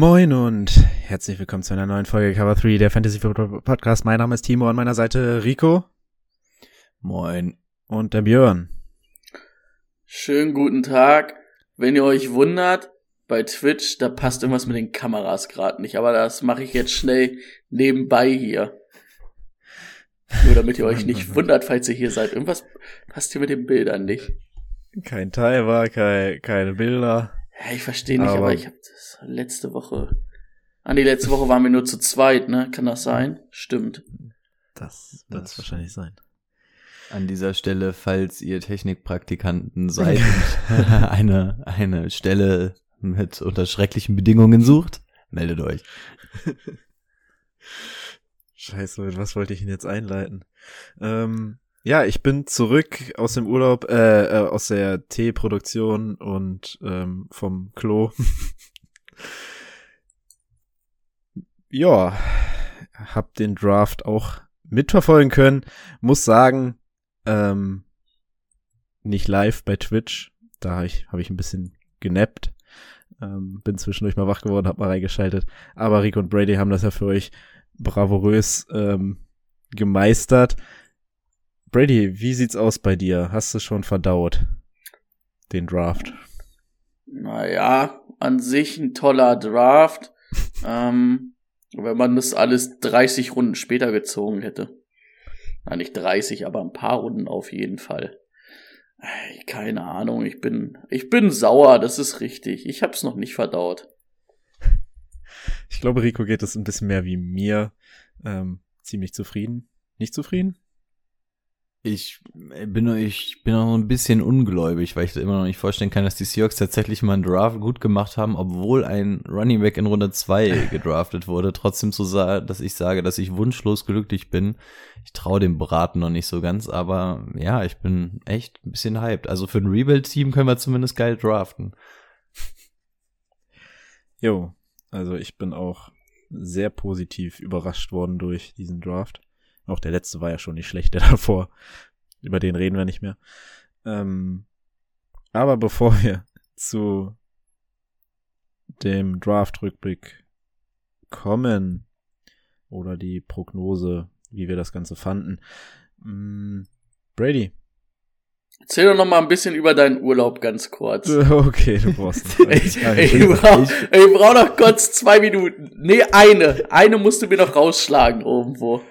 Moin und herzlich willkommen zu einer neuen Folge Cover 3 der Fantasy Football Podcast. Mein Name ist Timo, an meiner Seite Rico. Moin. Und der Björn. Schönen guten Tag. Wenn ihr euch wundert, bei Twitch, da passt irgendwas mit den Kameras gerade nicht, aber das mache ich jetzt schnell nebenbei hier. Nur damit ihr euch nicht wundert, falls ihr hier seid. Irgendwas passt hier mit den Bildern nicht. Kein Timer, kein, keine Bilder. Ja, ich verstehe nicht, aber, aber ich habe das letzte Woche. An die letzte Woche waren wir nur zu zweit, ne? Kann das sein? Stimmt. Das wird es wahrscheinlich sein. An dieser Stelle, falls ihr Technikpraktikanten seid und eine, eine Stelle mit unter schrecklichen Bedingungen sucht, meldet euch. Scheiße, mit was wollte ich ihn jetzt einleiten? Ähm, ja, ich bin zurück aus dem Urlaub, äh, äh aus der Teeproduktion und ähm, vom Klo. ja, hab den Draft auch mitverfolgen können. Muss sagen, ähm, nicht live bei Twitch. Da habe ich, hab ich ein bisschen genappt. Ähm, bin zwischendurch mal wach geworden, hab mal reingeschaltet. Aber Rico und Brady haben das ja für euch bravourös ähm, gemeistert. Brady, wie sieht's aus bei dir? Hast du schon verdaut den Draft? Naja, an sich ein toller Draft. ähm, wenn man das alles 30 Runden später gezogen hätte. Na, nicht 30, aber ein paar Runden auf jeden Fall. Keine Ahnung, ich bin, ich bin sauer, das ist richtig. Ich hab's noch nicht verdaut. Ich glaube, Rico geht es ein bisschen mehr wie mir. Ähm, ziemlich zufrieden. Nicht zufrieden? Ich bin, ich bin noch ein bisschen ungläubig, weil ich da immer noch nicht vorstellen kann, dass die Seahawks tatsächlich mal einen Draft gut gemacht haben, obwohl ein Running Back in Runde 2 gedraftet wurde. Trotzdem sagen, dass ich sage, dass ich wunschlos glücklich bin. Ich traue dem Braten noch nicht so ganz, aber ja, ich bin echt ein bisschen hyped. Also für ein Rebuild-Team können wir zumindest geil draften. Jo, also ich bin auch sehr positiv überrascht worden durch diesen Draft. Auch der letzte war ja schon nicht schlecht, der davor. Über den reden wir nicht mehr. Ähm, aber bevor wir zu dem Draft-Rückblick kommen oder die Prognose, wie wir das Ganze fanden. Mm, Brady. Erzähl doch noch mal ein bisschen über deinen Urlaub ganz kurz. Okay, du brauchst noch. ich, ich, ich brauch, ich brauch noch kurz zwei Minuten. Nee, eine. Eine musst du mir noch rausschlagen irgendwo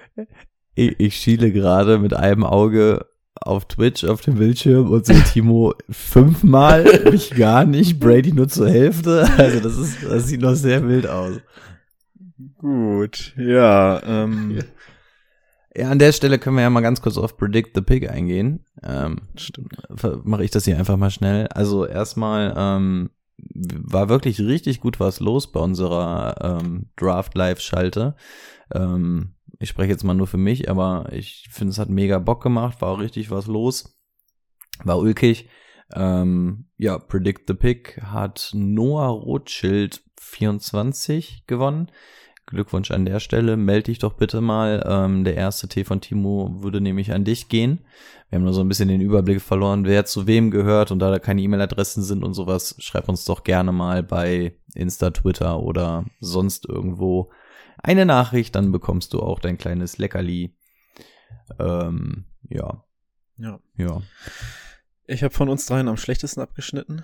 ich, ich schiele gerade mit einem Auge auf Twitch auf dem Bildschirm und sehe Timo fünfmal, mich gar nicht, Brady nur zur Hälfte. Also das ist, das sieht noch sehr wild aus. Gut, ja. Ähm. Ja, an der Stelle können wir ja mal ganz kurz auf Predict the Pig eingehen. Ähm, Stimmt. Mache ich das hier einfach mal schnell. Also erstmal ähm, war wirklich richtig gut was los bei unserer ähm, Draft Live Schalte. Ähm, ich spreche jetzt mal nur für mich, aber ich finde, es hat mega Bock gemacht, war auch richtig was los, war ulkig. Ähm, ja, Predict the Pick hat Noah Rothschild 24 gewonnen. Glückwunsch an der Stelle. Melde dich doch bitte mal. Ähm, der erste T von Timo würde nämlich an dich gehen. Wir haben nur so ein bisschen den Überblick verloren, wer zu wem gehört und da da keine E-Mail-Adressen sind und sowas, schreib uns doch gerne mal bei Insta, Twitter oder sonst irgendwo eine Nachricht, dann bekommst du auch dein kleines Leckerli. Ähm, ja. Ja. Ja. Ich habe von uns dreien am schlechtesten abgeschnitten,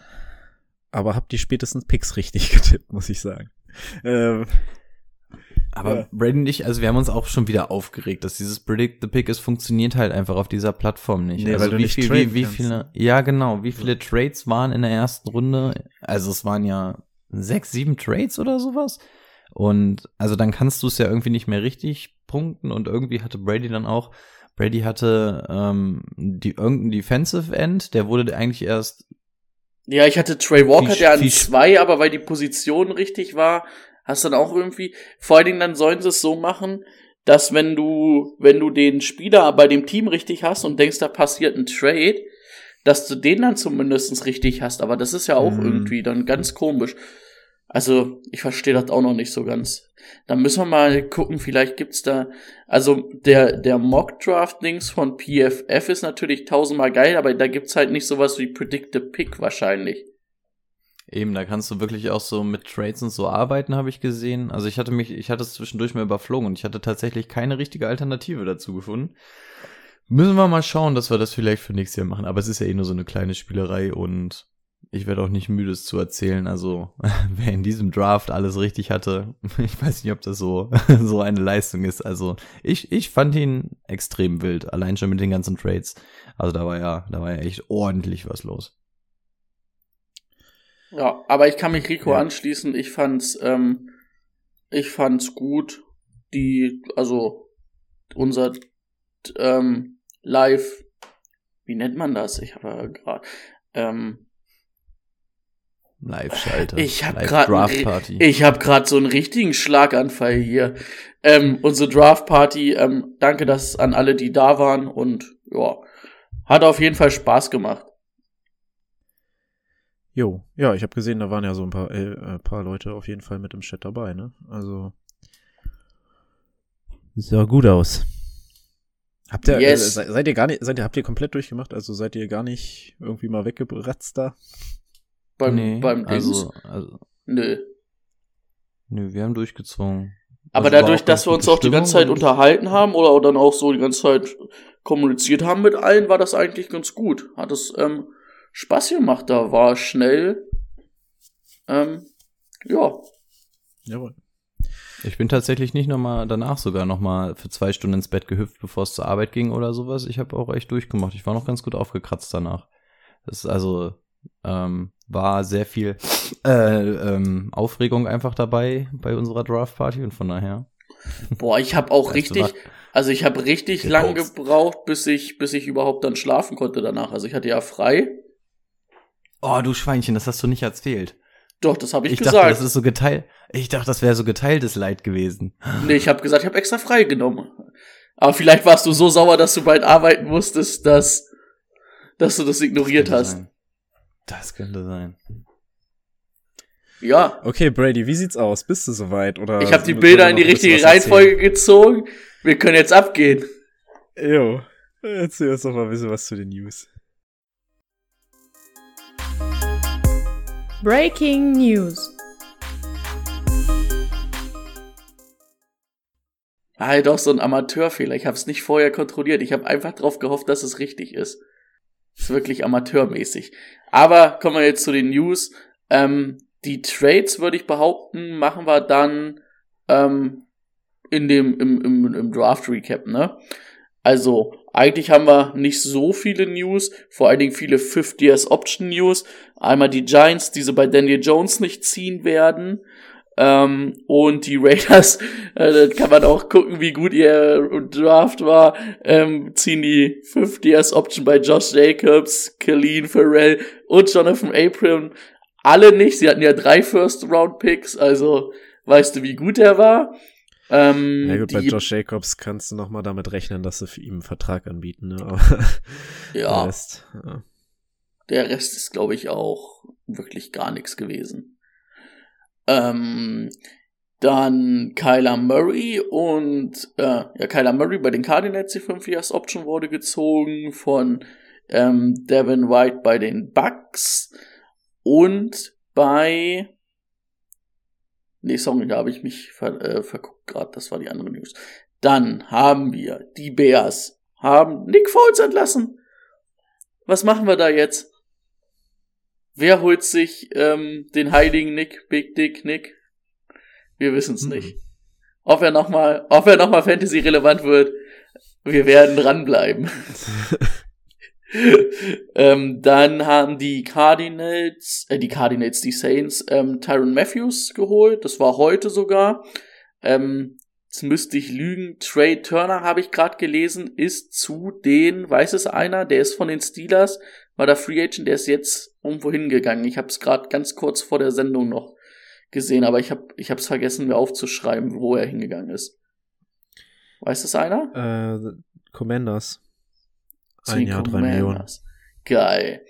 aber habe die spätestens Picks richtig getippt, muss ich sagen. Ähm, aber ja. Braden und ich, also wir haben uns auch schon wieder aufgeregt, dass dieses Predict the Pick, es funktioniert halt einfach auf dieser Plattform nicht. Nee, also wie nicht viel, wie, wie viele, ja genau, wie viele Trades waren in der ersten Runde? Also es waren ja sechs, sieben Trades oder sowas. Und also dann kannst du es ja irgendwie nicht mehr richtig punkten und irgendwie hatte Brady dann auch, Brady hatte ähm, die irgendein Defensive End, der wurde eigentlich erst Ja, ich hatte Trey Walker, der an zwei, aber weil die Position richtig war, hast dann auch irgendwie, vor allen Dingen dann sollen sie es so machen, dass wenn du, wenn du den Spieler bei dem Team richtig hast und denkst, da passiert ein Trade, dass du den dann zumindest richtig hast. Aber das ist ja auch Mhm. irgendwie dann ganz komisch. Also, ich verstehe das auch noch nicht so ganz. Da müssen wir mal gucken, vielleicht gibt's da, also der, der Mock-Draft-Dings von PFF ist natürlich tausendmal geil, aber da gibt's halt nicht sowas wie Predict the Pick wahrscheinlich. Eben, da kannst du wirklich auch so mit Trades und so arbeiten, habe ich gesehen. Also ich hatte mich, ich hatte es zwischendurch mal überflogen und ich hatte tatsächlich keine richtige Alternative dazu gefunden. Müssen wir mal schauen, dass wir das vielleicht für nächstes Jahr machen. Aber es ist ja eh nur so eine kleine Spielerei und ich werde auch nicht müde, es zu erzählen. Also wer in diesem Draft alles richtig hatte, ich weiß nicht, ob das so so eine Leistung ist. Also ich ich fand ihn extrem wild, allein schon mit den ganzen Trades. Also da war ja da war ja echt ordentlich was los. Ja, aber ich kann mich Rico Ja. anschließen. Ich fand's, ähm, ich fand's gut. Die, also unser ähm, Live, wie nennt man das? Ich habe ja gerade, ähm, Live-Schalter. Ich hab Live grad einen Draft ri- Party. ich habe gerade so einen richtigen Schlaganfall hier. Ähm, unsere Draft Party. Ähm, danke, dass an alle, die da waren und ja, hat auf jeden Fall Spaß gemacht. Jo, ja, ich habe gesehen, da waren ja so ein paar, äh, äh, paar Leute auf jeden Fall mit im Chat dabei, ne? Also sah gut aus. Habt ihr, Yes. äh, se- seid ihr gar nicht, seid ihr, habt ihr komplett durchgemacht? Also seid ihr gar nicht irgendwie mal weggebratzt da? Beim, nee, beim also, also, Nö. nö, wir haben durchgezogen. Aber Also dadurch, dass wir uns auch die ganze Zeit unterhalten haben oder dann auch so die ganze Zeit kommuniziert haben mit allen, war das eigentlich ganz gut. Hat es ähm, Spaß gemacht, da war schnell. Ähm, ja. Jawohl. Ich bin tatsächlich nicht nochmal danach sogar nochmal für zwei Stunden ins Bett gehüpft, bevor es zur Arbeit ging oder sowas. Ich habe auch echt durchgemacht. Ich war noch ganz gut aufgekratzt danach. Das ist also ähm, war sehr viel äh, ähm, Aufregung einfach dabei bei unserer Draft Party und von daher. Boah, ich habe auch richtig, also ich habe richtig lang gebraucht, bis ich, bis ich überhaupt dann schlafen konnte danach. Also ich hatte ja frei. Oh, du Schweinchen, das hast du nicht erzählt. Doch, das habe ich, Ich, gesagt. dachte, das ist so geteilt. Ich dachte, das wäre so geteiltes Leid gewesen. nee, ich habe gesagt, ich habe extra frei genommen. Aber vielleicht warst du so sauer, dass du bald arbeiten musstest, dass, dass du das ignoriert könnte hast. Sein. Das könnte sein. Ja, Okay, Brady, wie sieht's aus? Bist du soweit? Oder ich habe die Bilder in die richtige Reihenfolge gezogen. Wir können jetzt abgehen. Jo. Erzähl uns doch mal ein bisschen was zu den News. Breaking News. Halt doch so ein Amateurfehler. Ich habe es nicht vorher kontrolliert. Ich habe einfach drauf gehofft, dass es richtig ist. Ist wirklich amateurmäßig. Aber kommen wir jetzt zu den News. Ähm, die Trades, würde ich behaupten, machen wir dann ähm, in dem im, im, im Draft Recap, ne? Also, eigentlich haben wir nicht so viele News, vor allen Dingen viele 50 Years Option News. Einmal die Giants, die sie bei Daniel Jones nicht ziehen werden. Ähm, und die Raiders, äh, da kann man auch gucken, wie gut ihr Draft war, ähm, ziehen die 50 Years Option bei Josh Jacobs, Colleen Farrell und Jonathan Abram. Alle nicht, sie hatten ja drei First Round Picks, also weißt du, wie gut er war. Ähm, Ja gut, bei Josh Jacobs kannst du noch mal damit rechnen, dass sie für ihn einen Vertrag anbieten, ne? Aber der ja, Rest, ja. der Rest ist, glaube ich, auch wirklich gar nichts gewesen. Ähm, dann Kyler Murray und äh, ja, Kyler Murray bei den Cardinals die 5 Years Option wurde gezogen von ähm, Devin White bei den Bucks und bei Nee, sorry, da habe ich mich ver äh, verguckt gerade, das war die andere News. Dann haben wir die Bears haben Nick Foles entlassen. Was machen wir da jetzt? Wer holt sich ähm, den heiligen Nick, Big Dick Nick? Wir wissen es Mhm. nicht. Ob er nochmal, ob er nochmal Fantasy relevant wird, wir werden dranbleiben. ähm, dann haben die Cardinals, äh, die Cardinals, die Saints, ähm, Tyron Matthews geholt. Das war heute sogar. Ähm, jetzt müsste ich lügen. Trey Turner habe ich gerade gelesen, ist zu den, weiß es einer, der ist von den Steelers, war der Free Agent, der ist jetzt irgendwo hingegangen. Ich habe es gerade ganz kurz vor der Sendung noch gesehen, aber ich habe ich hab's vergessen, mir aufzuschreiben, wo er hingegangen ist. Weiß das einer? Äh, Commanders. Ein Jahr, drei Millionen. Geil.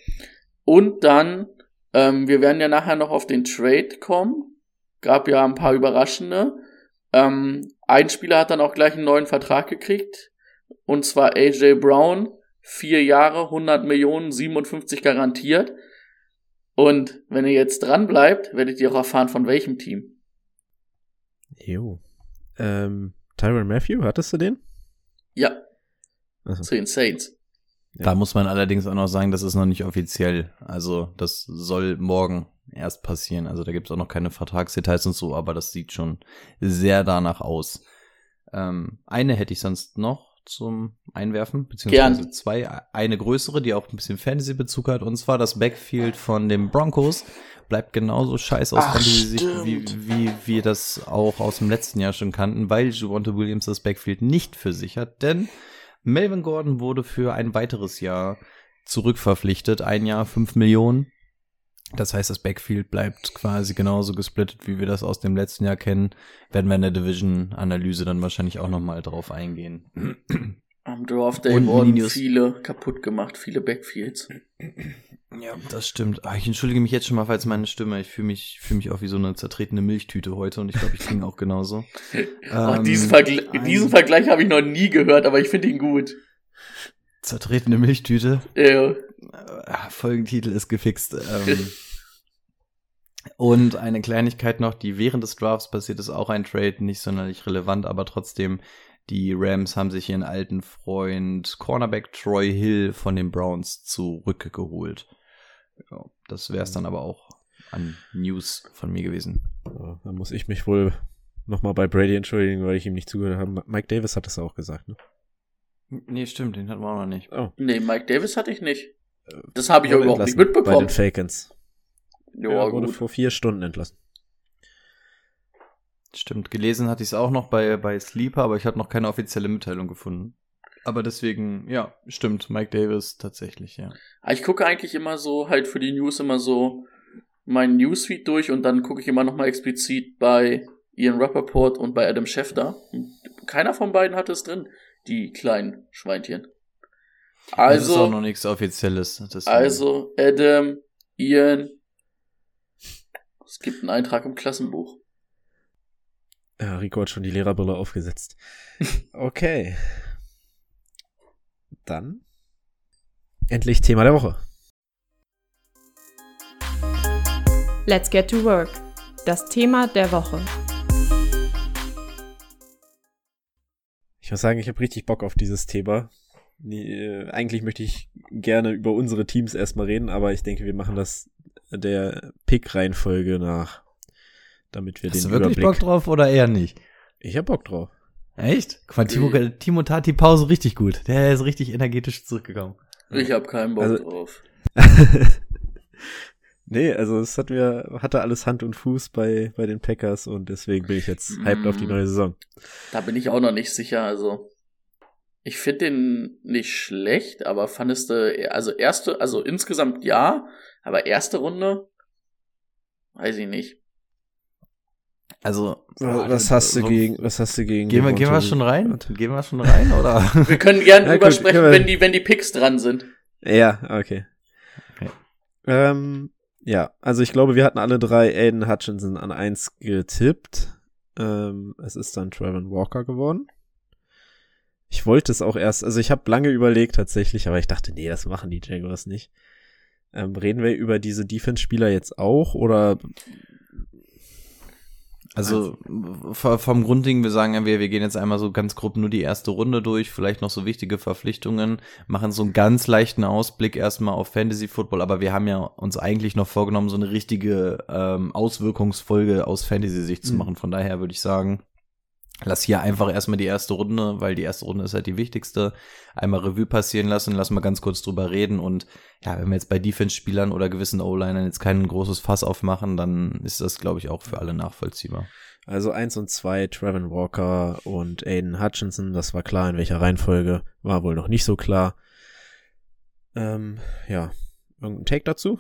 Und dann, ähm, wir werden ja nachher noch auf den Trade kommen. Gab ja ein paar überraschende. Ähm, ein Spieler hat dann auch gleich einen neuen Vertrag gekriegt. Und zwar AJ Brown. Vier Jahre, 100 Millionen, 57 garantiert. Und wenn ihr jetzt dran bleibt, werdet ihr auch erfahren, von welchem Team. Jo. Ähm, Tyron Matthew, hattest du den? Ja, Also, zu den Saints. Da muss man allerdings auch noch sagen, das ist noch nicht offiziell. Also das soll morgen erst passieren. Also da gibt es auch noch keine Vertragsdetails und so, aber das sieht schon sehr danach aus. Ähm, eine hätte ich sonst noch zum Einwerfen, beziehungsweise Gern. zwei. Eine größere, die auch ein bisschen Fantasy-Bezug hat, und zwar das Backfield von den Broncos. Bleibt genauso scheiße aus Ach, Fantasy-Sicht, wie, wie wir das auch aus dem letzten Jahr schon kannten, weil Javonte Williams das Backfield nicht für sich hat, denn Melvin Gordon wurde für ein weiteres Jahr zurückverpflichtet. Ein Jahr, fünf Millionen. Das heißt, das Backfield bleibt quasi genauso gesplittet, wie wir das aus dem letzten Jahr kennen. Werden wir in der Division-Analyse dann wahrscheinlich auch nochmal drauf eingehen. Am Draft Day wurden viele kaputt gemacht, viele Backfields. Ja, das stimmt. Ah, ich entschuldige mich jetzt schon mal, falls meine Stimme, ich fühle mich, fühle mich auch wie so eine zertretene Milchtüte heute und ich glaube, ich klinge auch genauso. Ach, Ähm, diesen, Vergl ein diesen Vergleich habe ich noch nie gehört, aber ich finde ihn gut. Zertretene Milchtüte. Ja. Äh, Folgentitel ist gefixt. Ähm, und eine Kleinigkeit noch, die während des Drafts passiert ist, auch ein Trade, nicht sonderlich relevant, aber trotzdem, die Rams haben sich ihren alten Freund Cornerback Troy Hill von den Browns zurückgeholt. Ja, das wäre es dann aber auch an News von mir gewesen. Ja, dann muss ich mich wohl nochmal bei Brady entschuldigen, weil ich ihm nicht zugehört habe. Mike Davis hat das auch gesagt, ne? Nee, stimmt, den hatten wir auch noch nicht. Oh. Nee, Mike Davis hatte ich nicht. Das habe ich Wurde überhaupt nicht entlassen Bei mitbekommen. den Falcons. Ja, Ja, wurde gut. vor vier Stunden entlassen. Stimmt, gelesen hatte ich es auch noch bei, bei Sleeper, aber ich habe noch keine offizielle Mitteilung gefunden. Aber deswegen, ja, stimmt, Mike Davis tatsächlich, ja. Aber Ich gucke eigentlich immer so, halt für die News immer so meinen Newsfeed durch und dann gucke ich immer nochmal explizit bei Ian Rappaport und bei Adam Schefter. Und Keiner von beiden hatte es drin, die kleinen Schweinchen. das ist auch Also, noch nichts Offizielles. deswegen- also Adam, Ian. Es gibt einen Eintrag im Klassenbuch. Ja, Rico hat schon die Lehrerbrille aufgesetzt. Okay. Dann endlich Thema der Woche. Let's get to work. Das Thema der Woche. Ich muss sagen, ich habe richtig Bock auf dieses Thema. Nee, äh, eigentlich möchte ich gerne über unsere Teams erstmal reden, aber ich denke, wir machen das der Pick-Reihenfolge nach, damit wir Hast den du wirklich Überblick. Bock drauf oder eher nicht? Ich hab Bock drauf. Echt? Guck mal, Timo, Timo tat die Pause richtig gut. Der ist richtig energetisch zurückgekommen. Ich habe keinen Bock Also- drauf. nee, also es hat mir, hatte alles Hand und Fuß bei, bei den Packers und deswegen bin ich jetzt hyped auf die Mm. neue Saison. Da bin ich auch noch nicht sicher. Also, ich finde den nicht schlecht, aber fandest du, also erste, also insgesamt ja, aber erste Runde, weiß ich nicht. Also, Was hast du gegen, was hast du gegen Gehen wir, gehen wir schon rein? Gehen wir schon rein, oder? Wir können gerne Ja, drüber gut, sprechen, können wir- wenn die, wenn die Picks dran sind. Ja, okay. Okay. Ähm, ja, also ich glaube, wir hatten alle drei Aiden Hutchinson an eins getippt. Ähm, es ist dann Trevor Walker geworden. Ich wollte es auch erst, also ich habe lange überlegt tatsächlich, aber ich dachte, nee, das machen die Jaguars nicht. Ähm, reden wir über diese Defense-Spieler jetzt auch oder Also v- vom Grundding, wir sagen ja, wir, wir gehen jetzt einmal so ganz grob nur die erste Runde durch, vielleicht noch so wichtige Verpflichtungen, machen so einen ganz leichten Ausblick erstmal auf Fantasy Football, aber wir haben ja uns eigentlich noch vorgenommen, so eine richtige ähm, Auswirkungsfolge aus Fantasy-Sicht zu Mhm. machen. Von daher würde ich sagen, lass hier einfach erstmal die erste Runde, weil die erste Runde ist halt die wichtigste, einmal Revue passieren lassen, lass mal ganz kurz drüber reden und ja, wenn wir jetzt bei Defense-Spielern oder gewissen O-Linern jetzt kein großes Fass aufmachen, dann ist das, glaube ich, auch für alle nachvollziehbar. also eins und zwei Trevor Walker und Aiden Hutchinson, das war klar, in welcher Reihenfolge, war wohl noch nicht so klar. Ähm, ja, irgendein Take dazu?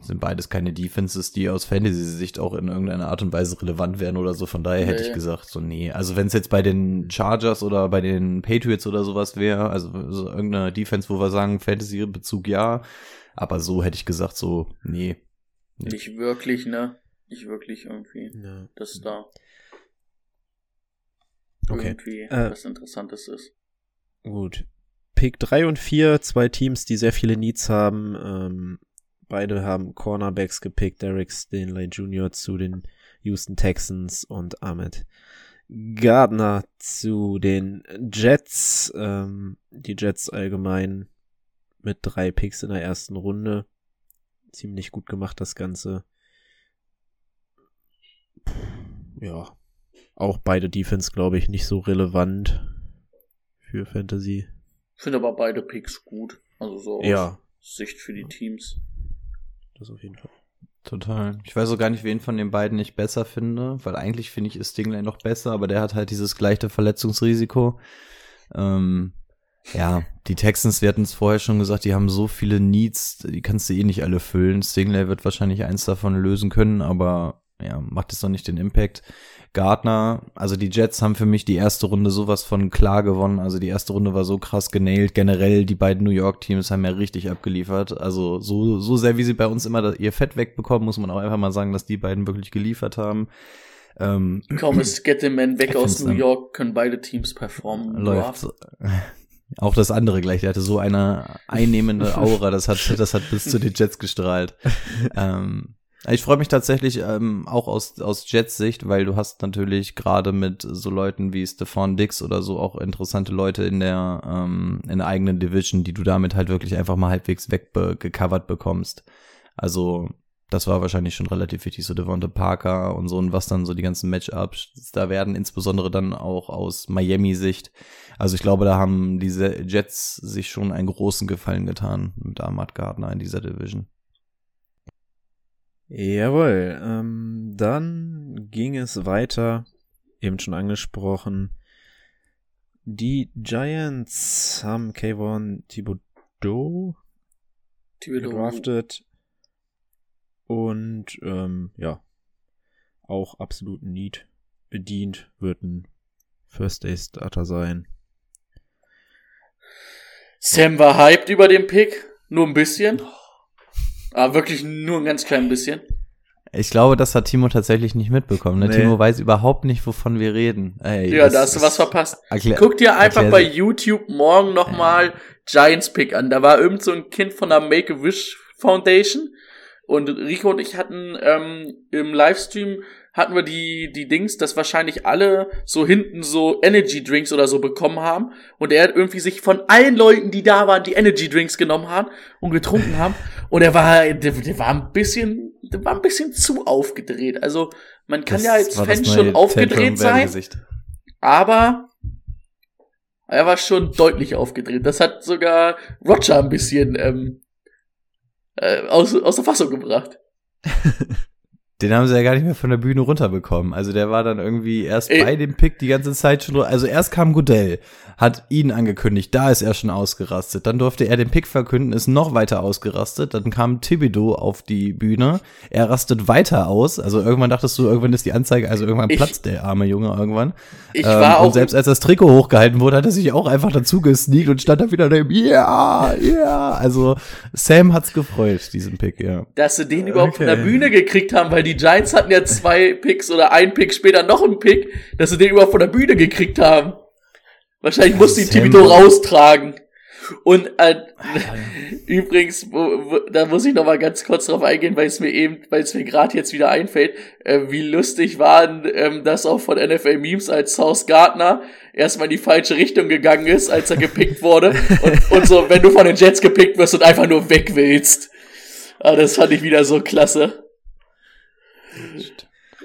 Sind beides keine Defenses, die aus Fantasy-Sicht auch in irgendeiner Art und Weise relevant wären oder so. Von daher hätte Nee. ich gesagt, so nee. Also wenn es jetzt bei den Chargers oder bei den Patriots oder sowas wäre, also so irgendeine Defense, wo wir sagen, Fantasy-Bezug ja, aber so hätte ich gesagt, so nee. Nee. Nicht wirklich, ne? Nicht wirklich irgendwie. Ja. Dass da Okay. irgendwie Äh, was Interessantes ist. Gut. Pick 3 und 4, zwei Teams, die sehr viele Needs haben. Ähm, beide haben Cornerbacks gepickt, Derek Stanley Jr. zu den Houston Texans und Ahmed Gardner zu den Jets. Ähm, die Jets allgemein mit drei Picks in der ersten Runde. Ziemlich gut gemacht, das Ganze. Ja. Auch beide Defense, glaube ich, nicht so relevant für Fantasy. Ich finde aber beide Picks gut. Also so aus Ja, Sicht für die Teams. Das auf jeden Fall. Total. Ich weiß auch gar nicht, wen von den beiden ich besser finde, weil eigentlich finde ich ist Stingley noch besser, aber der hat halt dieses gleiche Verletzungsrisiko. Ähm, ja, die Texans, wir hatten es vorher schon gesagt, die haben so viele Needs, die kannst du eh nicht alle füllen. Stingley wird wahrscheinlich eins davon lösen können, aber ja, macht es noch nicht den Impact. Gardner, also die Jets haben für mich die erste Runde sowas von klar gewonnen. Also die erste Runde war so krass genailt. Generell, die beiden New York Teams haben ja richtig abgeliefert. Also so, so sehr, wie sie bei uns immer ihr Fett wegbekommen, muss man auch einfach mal sagen, dass die beiden wirklich geliefert haben. Ähm, Kaum ist Get the Man weg aus New York, können beide Teams performen. läuft. Auch das andere gleich, der hatte so eine einnehmende Aura, das hat, das hat bis zu den Jets gestrahlt. ähm, ich freue mich tatsächlich ähm, auch aus, aus Jets Sicht, weil du hast natürlich gerade mit so Leuten wie Stefan Dix oder so auch interessante Leute in der, ähm, in der eigenen Division, die du damit halt wirklich einfach mal halbwegs weggecovert bekommst. Also das war wahrscheinlich schon relativ wichtig, so Devonta Parker und so und was dann so die ganzen Matchups da werden, insbesondere dann auch aus Miami-Sicht. Also ich glaube, da haben diese Jets sich schon einen großen Gefallen getan mit Ahmad Gardner in dieser Division. Jawohl, ähm, dann ging es weiter, eben schon angesprochen. Die Giants haben Kayvon Thibodeau gedraftet und ähm, ja, auch absolut Need bedient, wird ein First Day Starter sein. Sam war hyped über den Pick. Nur ein bisschen. Aber wirklich nur ein ganz klein bisschen. Ich glaube, das hat Timo tatsächlich nicht mitbekommen. Ne? Nee. Timo weiß überhaupt nicht, wovon wir reden. Ey, Ja, das da hast du was verpasst. Guck dir einfach bei YouTube morgen nochmal Giants Pick an. Da war irgend so ein Kind von der Make-A-Wish Foundation. Und Rico und ich hatten ähm, im Livestream hatten wir die, die Dings, dass wahrscheinlich alle so hinten so Energy Drinks oder so bekommen haben. Und er hat irgendwie sich von allen Leuten, die da waren, die Energy Drinks genommen haben und getrunken haben. Und er war, der, der war ein bisschen, der war ein bisschen zu aufgedreht. Also man kann Das ja als Fan schon aufgedreht sein. Aber er war schon deutlich aufgedreht. Das hat sogar Roger ein bisschen ähm, äh, aus, aus der Fassung gebracht. Den haben sie ja gar nicht mehr von der Bühne runterbekommen. Also der war dann irgendwie erst Ey. bei dem Pick die ganze Zeit schon. Also erst kam Goodell, hat ihn angekündigt, da ist er schon ausgerastet. Dann durfte er den Pick verkünden, ist noch weiter ausgerastet. Dann kam Thibodeau auf die Bühne, er rastet weiter aus. Also irgendwann dachtest du, irgendwann ist die Anzeige, also irgendwann Ich- platzt der arme Junge irgendwann. Ich Ähm, war und auch selbst als das Trikot hochgehalten wurde, hat er sich auch einfach dazu gesneakt und stand da wieder neben, ja, ja. Also Sam hat's gefreut, diesen Pick, ja. dass sie den überhaupt von der Okay. Bühne gekriegt haben, weil die Giants hatten ja zwei Picks oder ein Pick später noch einen Pick, dass sie den überhaupt von der Bühne gekriegt haben. Wahrscheinlich musste die Thibodeau raustragen. Und äh, übrigens, wo, wo, da muss ich noch mal ganz kurz drauf eingehen, weil es mir eben, weil es mir gerade jetzt wieder einfällt, äh, wie lustig war ähm, das auch von NFL Memes, als South Gardner erstmal in die falsche Richtung gegangen ist, als er gepickt wurde und, und so, wenn du von den Jets gepickt wirst und einfach nur weg willst. Ah, das fand ich wieder so klasse.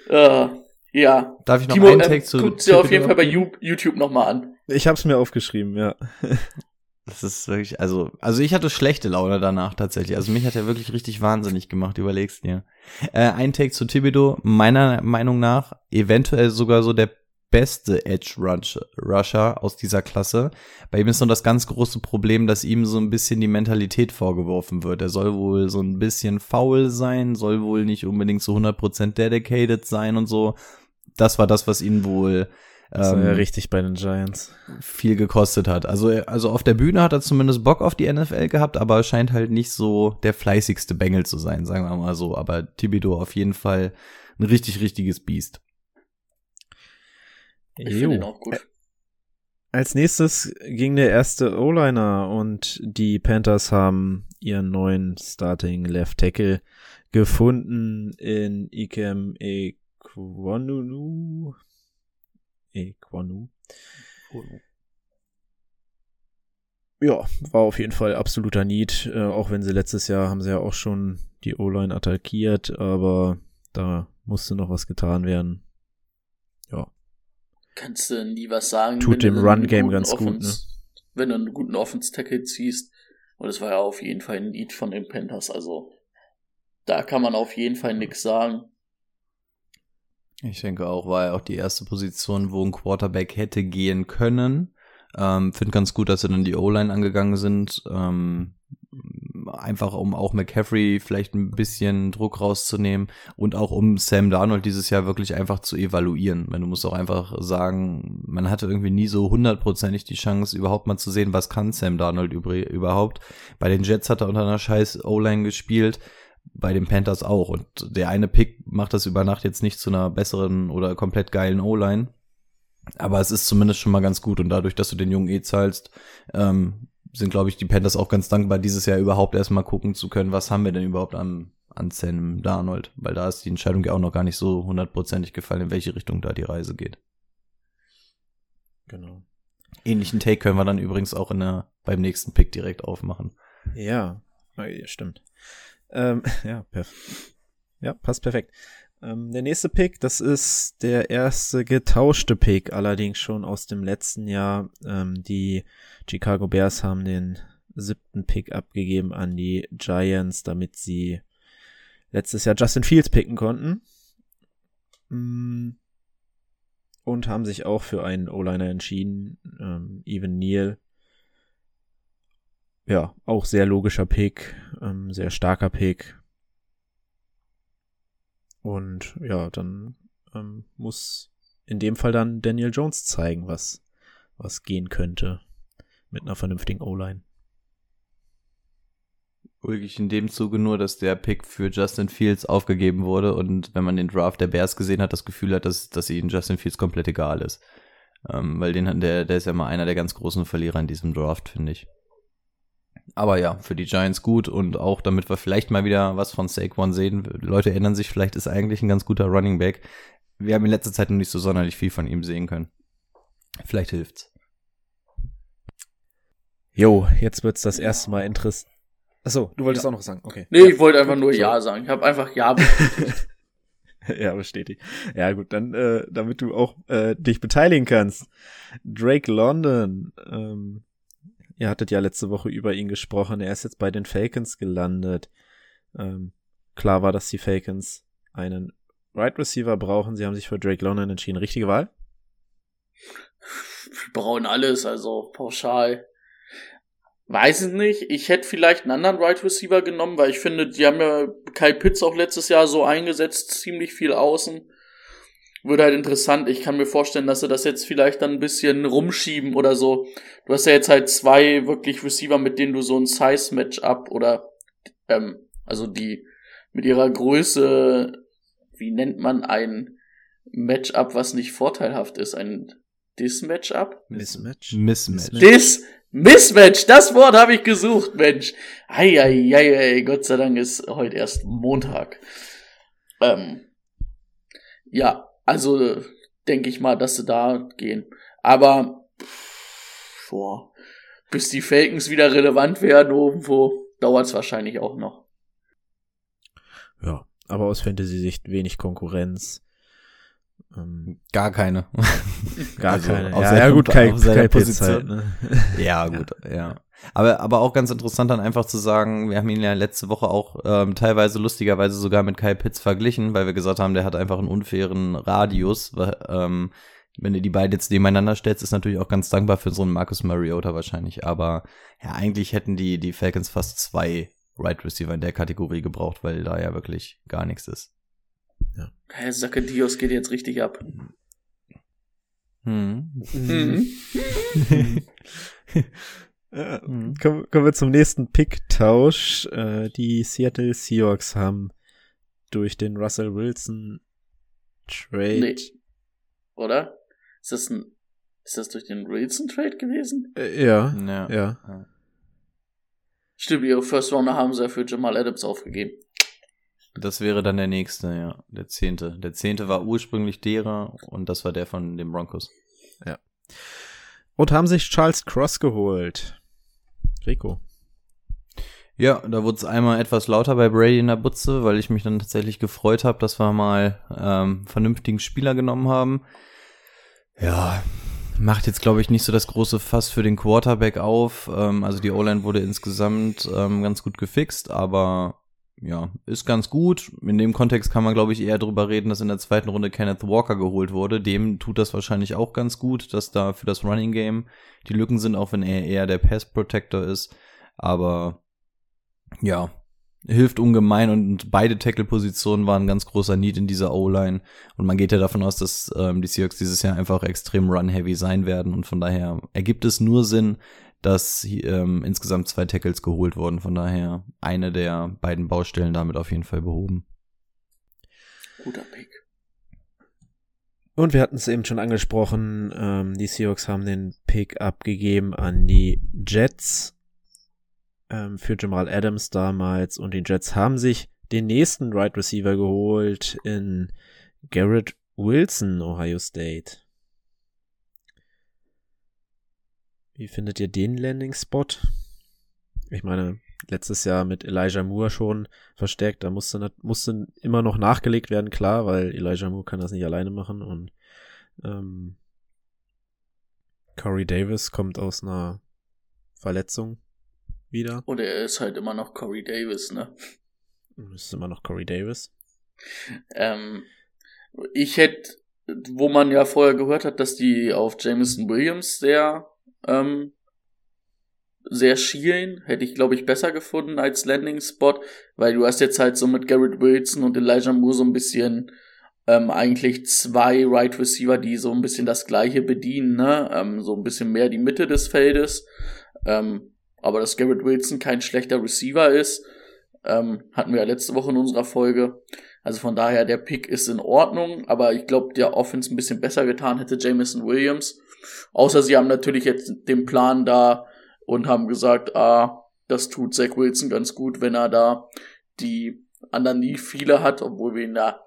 Äh, ja. Darf ich noch Timo, einen ähm, Take zu guckt dir auf jeden Fall bei YouTube nochmal an. Ich hab's mir aufgeschrieben, ja. Das ist wirklich, also, also ich hatte schlechte Laune danach tatsächlich. Also mich hat er wirklich richtig wahnsinnig gemacht, überlegst dir. Äh, ein Take zu Thibodeau, meiner Meinung nach, eventuell sogar so der beste Edge Rusher aus dieser Klasse. Bei ihm ist nur das ganz große Problem, dass ihm so ein bisschen die Mentalität vorgeworfen wird. Er soll wohl so ein bisschen faul sein, soll wohl nicht unbedingt zu 100% dedicated sein und so. Das war das, was ihn wohl das war ja ähm, richtig bei den Giants. Viel gekostet hat. Also, also auf der Bühne hat er zumindest Bock auf die NFL gehabt, aber scheint halt nicht so der fleißigste Bengel zu sein, sagen wir mal so. Aber Thibodeau auf jeden Fall ein richtig, richtiges Biest. Ich finde ihn auch gut. Als nächstes ging der erste O-Liner und die Panthers haben ihren neuen Starting Left Tackle gefunden in Ikem Ekwonunu. Equanu. Ja, war auf jeden Fall absoluter Need, äh, auch wenn sie letztes Jahr haben sie ja auch schon die O-Line attackiert, aber da musste noch was getan werden. Ja. Kannst du nie was sagen. Tut dem Run-Game ganz gut, ne? Wenn du einen guten Offense-Tackle ziehst. Und es war ja auf jeden Fall ein Need von den Panthers, also da kann man auf jeden Fall nichts sagen. Ich denke auch, war ja auch die erste Position, wo ein Quarterback hätte gehen können. Ähm, Finde ganz gut, dass sie dann die O-Line angegangen sind. Ähm, einfach um auch McCaffrey vielleicht ein bisschen Druck rauszunehmen und auch um Sam Darnold dieses Jahr wirklich einfach zu evaluieren. Wenn du musst auch einfach sagen, man hatte irgendwie nie so hundertprozentig die Chance, überhaupt mal zu sehen, was kann Sam Darnold überhaupt. Bei den Jets hat er unter einer scheiß O-Line gespielt bei den Panthers auch. Und der eine Pick macht das über Nacht jetzt nicht zu einer besseren oder komplett geilen O-Line. Aber es ist zumindest schon mal ganz gut. Und dadurch, dass du den Jungen eh zahlst, ähm, sind, glaube ich, die Panthers auch ganz dankbar, dieses Jahr überhaupt erstmal gucken zu können, was haben wir denn überhaupt an, an Sam Darnold. Weil da ist die Entscheidung ja auch noch gar nicht so hundertprozentig gefallen, in welche Richtung da die Reise geht. Genau. Ähnlichen Take können wir dann übrigens auch in der, beim nächsten Pick direkt aufmachen. Ja, stimmt. Ähm, ja, ja, passt perfekt. Ähm, der nächste Pick, das ist der erste getauschte Pick, allerdings schon aus dem letzten Jahr. Ähm, die Chicago Bears haben den siebten Pick abgegeben an die Giants, damit sie letztes Jahr Justin Fields picken konnten. Mm. Und haben sich auch für einen O-Liner entschieden, ähm, Even Neal ja, auch sehr logischer Pick, ähm, sehr starker Pick. Und ja, dann ähm, muss in dem Fall dann Daniel Jones zeigen, was, was gehen könnte mit einer vernünftigen O-Line. Ulgig in dem Zuge nur, dass der Pick für Justin Fields aufgegeben wurde und wenn man den Draft der Bears gesehen hat, das Gefühl hat, dass, dass ihnen Justin Fields komplett egal ist. Ähm, weil den, der, der ist ja mal einer der ganz großen Verlierer in diesem Draft, finde ich. Aber ja, für die Giants gut und auch damit wir vielleicht mal wieder was von Saquon sehen. Leute erinnern sich, vielleicht ist er eigentlich ein ganz guter Running Back. Wir haben in letzter Zeit noch nicht so sonderlich viel von ihm sehen können. Vielleicht hilft's. Jo, jetzt wird's das erste Mal interessant. Achso, du wolltest ja. auch noch sagen, okay. Nee, ja. ich wollte einfach nur Ja sagen. Ich habe einfach Ja bestätigt. ja, bestätigt. Ja, gut, dann, äh, damit du auch äh, dich beteiligen kannst. Drake London, ähm, Ihr hattet ja letzte Woche über ihn gesprochen. Er ist jetzt bei den Falcons gelandet. Ähm, klar war, dass die Falcons einen Right Receiver brauchen. Sie haben sich für Drake London entschieden. Richtige Wahl? Wir brauchen alles, also pauschal. Weiß ich nicht. Ich hätte vielleicht einen anderen Right Receiver genommen, weil ich finde, die haben ja Kyle Pitts auch letztes Jahr so eingesetzt, ziemlich viel außen würde halt interessant. Ich kann mir vorstellen, dass sie das jetzt vielleicht dann ein bisschen rumschieben oder so. Du hast ja jetzt halt zwei wirklich Receiver, mit denen du so ein Size-Match-up oder ähm, also die mit ihrer Größe, wie nennt man ein Match-up, was nicht vorteilhaft ist? Ein Dis-Match-up? Mismatch. Mismatch. Dis Mismatch, das Wort habe ich gesucht, Mensch. Eieiei, Gott sei Dank ist heute erst Montag. Ähm, ja, also denke ich mal, dass sie da gehen. Aber boah, bis die Falcons wieder relevant werden irgendwo, dauert es wahrscheinlich auch noch. Ja, aber aus Fantasy-Sicht wenig Konkurrenz. Ähm, gar keine. Gar also keine. Ja, ja, gut, kein, kein Position. Halt, ne? Ja, gut, ja. ja. Aber, aber auch ganz interessant dann einfach zu sagen, wir haben ihn ja letzte Woche auch ähm, teilweise lustigerweise sogar mit Kyle Pitts verglichen, weil wir gesagt haben, der hat einfach einen unfairen Radius. Ähm, wenn du die beiden jetzt nebeneinander stellst, ist natürlich auch ganz dankbar für so einen Marcus Mariota wahrscheinlich. Aber ja, eigentlich hätten die, die Falcons fast zwei Right Receiver in der Kategorie gebraucht, weil da ja wirklich gar nichts ist. Ja. Herr Sacke Dios geht jetzt richtig ab. Hm. Mhm. äh, kommen, kommen wir zum nächsten Pick-Tausch. Äh, die Seattle Seahawks haben durch den Russell Wilson Trade. Nee. Oder? Ist das ein, ist das durch den Wilson Trade gewesen? Äh, ja, Ja. ja. Stimmt, ihre First Rounder haben sie ja für Jamal Adams aufgegeben. Das wäre dann der nächste, ja. Der zehnte. Der zehnte war ursprünglich derer und das war der von den Broncos. Und haben sich Charles Cross geholt. Rico. Ja, da wurde es einmal etwas lauter bei Brady in der Butze, weil ich mich dann tatsächlich gefreut habe, dass wir mal ähm, vernünftigen Spieler genommen haben. Ja, macht jetzt, glaube ich, nicht so das große Fass für den Quarterback auf. Ähm, also die O-Line wurde insgesamt ähm, ganz gut gefixt, aber ja, ist ganz gut. In dem Kontext kann man, glaube ich, eher drüber reden, dass in der zweiten Runde Kenneth Walker geholt wurde. Dem tut das wahrscheinlich auch ganz gut, dass da für das Running Game die Lücken sind, auch wenn er eher der Pass Protector ist. Aber ja, hilft ungemein und beide Tackle-Positionen waren ein ganz großer Need in dieser O-Line. Und man geht ja davon aus, dass ähm, die Seahawks dieses Jahr einfach extrem run-heavy sein werden. Und von daher ergibt es nur Sinn, dass ähm, insgesamt zwei Tackles geholt wurden. Von daher eine der beiden Baustellen damit auf jeden Fall behoben. Guter Pick. Und wir hatten es eben schon angesprochen, ähm, die Seahawks haben den Pick abgegeben an die Jets ähm, für Jamal Adams damals und die Jets haben sich den nächsten Right Receiver geholt in Garrett Wilson, Ohio State. Wie findet ihr den Landing-Spot? Ich meine, letztes Jahr mit Elijah Moore schon verstärkt, da musste, musste immer noch nachgelegt werden, klar, weil Elijah Moore kann das nicht alleine machen und ähm, Corey Davis kommt aus einer Verletzung wieder. Und er ist halt immer noch Corey Davis, ne? Es ist immer noch Corey Davis. Ähm, ich hätte, wo man ja vorher gehört hat, dass die auf Jameson Williams sehr, ähm, sehr schielen, hätte ich, glaube ich, besser gefunden als Landing-Spot, weil du hast jetzt halt so mit Garrett Wilson und Elijah Moore so ein bisschen ähm, eigentlich zwei Right Receiver, die so ein bisschen das gleiche bedienen, ne? Ähm, so ein bisschen mehr die Mitte des Feldes. Ähm, aber dass Garrett Wilson kein schlechter Receiver ist, ähm, hatten wir ja letzte Woche in unserer Folge. Also von daher, der Pick ist in Ordnung, aber ich glaube, der Offense ein bisschen besser getan hätte Jameson Williams. Außer sie haben natürlich jetzt den Plan da und haben gesagt, ah, das tut Zach Wilson ganz gut, wenn er da die anderen nie viele hat, obwohl wir ihn da,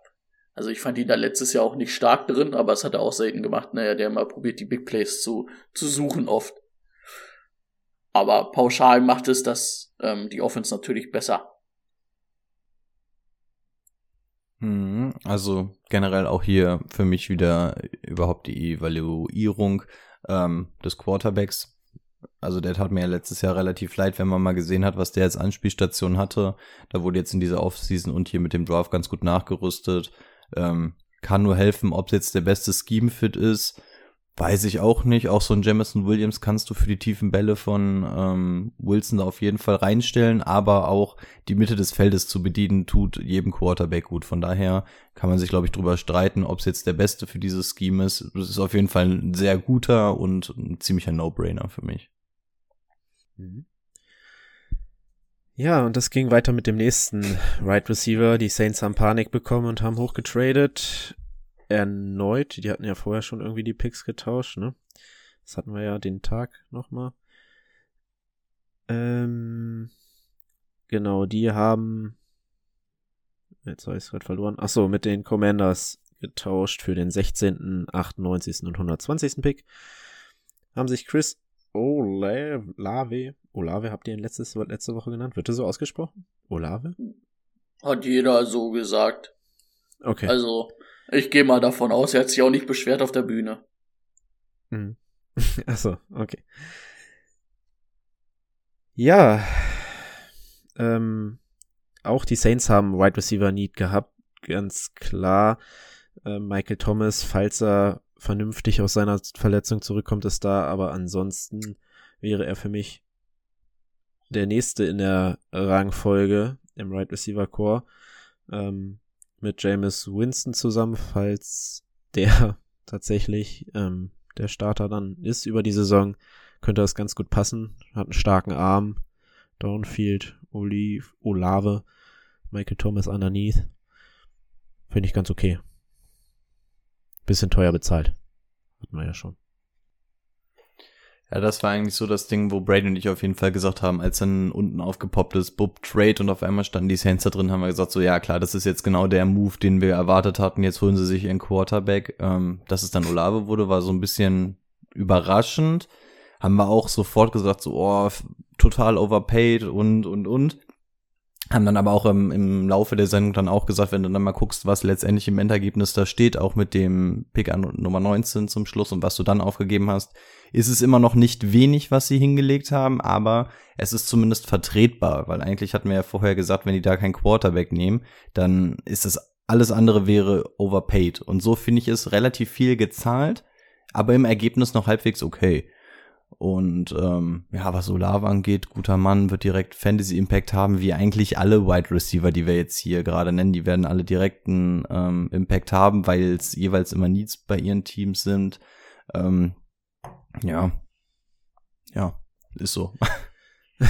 also ich fand ihn da letztes Jahr auch nicht stark drin, aber es hat er auch selten gemacht, naja, der mal probiert, die Big Plays zu, zu suchen oft. Aber pauschal macht es das, ähm, die Offense natürlich besser. Mhm, Also generell auch hier für mich wieder überhaupt die Evaluierung ähm, des Quarterbacks. Also der tat mir ja letztes Jahr relativ leid, wenn man mal gesehen hat, was der jetzt Anspielstation hatte. Da wurde jetzt in dieser Offseason und hier mit dem Draft ganz gut nachgerüstet. Ähm, kann nur helfen, ob es jetzt der beste Scheme-Fit ist. Weiß ich auch nicht. Auch so ein Jamison Williams kannst du für die tiefen Bälle von ähm, Wilson da auf jeden Fall reinstellen, aber auch die Mitte des Feldes zu bedienen, tut jedem Quarterback gut. Von daher kann man sich, glaube ich, drüber streiten, ob es jetzt der Beste für dieses Scheme ist. Das ist auf jeden Fall ein sehr guter und ein ziemlicher No-Brainer für mich. Mhm. Ja, und das ging weiter mit dem nächsten Right Receiver. Die Saints haben Panik bekommen und haben hochgetradet. Erneut. Die hatten ja vorher schon irgendwie die Picks getauscht, ne? Das hatten wir ja den Tag nochmal. Ähm, genau, die haben. Jetzt habe ich es gerade verloren. Ach so, mit den Commanders getauscht für den 16., 98. und 120. Pick. Haben sich Chris Olave, Olave habt ihr ihn letztes, letzte Woche genannt? Wird er so ausgesprochen? Olave? Hat jeder so gesagt. Okay. Also, ich gehe mal davon aus, er hat sich auch nicht beschwert auf der Bühne. Mhm. Achso, okay. Ja, ähm, auch die Saints haben Wide Receiver Need gehabt, ganz klar. Äh, Michael Thomas, falls er vernünftig aus seiner Verletzung zurückkommt, ist da, aber ansonsten wäre er für mich der nächste in der Rangfolge im Right Receiver Core ähm, mit Jameis Winston zusammen, falls der tatsächlich ähm, der Starter dann ist über die Saison, könnte das ganz gut passen. Hat einen starken Arm. Downfield, Olive, Olave, Michael Thomas underneath. Finde ich ganz okay. Bisschen teuer bezahlt. Hatten wir ja schon. Ja, das war eigentlich so das Ding, wo Brady und ich auf jeden Fall gesagt haben, als dann unten aufgepoppt ist, Bub Trade und auf einmal standen die Saints da drin, haben wir gesagt, so ja klar, das ist jetzt genau der Move, den wir erwartet hatten. Jetzt holen sie sich ihren Quarterback. Ähm, dass es dann Olave wurde, war so ein bisschen überraschend. Haben wir auch sofort gesagt, so, oh, total overpaid und, und, und. Haben dann aber auch im, im Laufe der Sendung dann auch gesagt, wenn du dann mal guckst, was letztendlich im Endergebnis da steht, auch mit dem Pick an Nummer 19 zum Schluss und was du dann aufgegeben hast, ist es immer noch nicht wenig, was sie hingelegt haben, aber es ist zumindest vertretbar, weil eigentlich hatten wir ja vorher gesagt, wenn die da kein Quarterback nehmen, dann ist das alles andere wäre overpaid. Und so finde ich es relativ viel gezahlt, aber im Ergebnis noch halbwegs okay. Und ähm, ja, was Olave angeht, guter Mann, wird direkt Fantasy Impact haben, wie eigentlich alle Wide Receiver, die wir jetzt hier gerade nennen, die werden alle direkten ähm, Impact haben, weil es jeweils immer Needs bei ihren Teams sind. Ähm, ja, ja, ist so.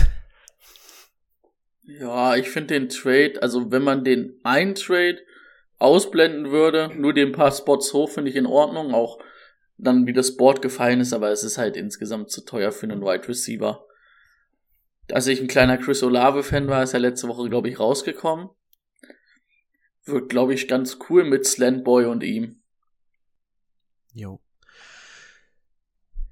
ja, ich finde den Trade, also wenn man den einen Trade ausblenden würde, nur den paar Spots hoch, finde ich in Ordnung, auch dann wie das Board gefallen ist, aber es ist halt insgesamt zu teuer für einen Wide Receiver. Als ich ein kleiner Chris Olave-Fan war, ist er letzte Woche, glaube ich, rausgekommen. Wird, glaube ich, ganz cool mit Slantboy und ihm. Jo.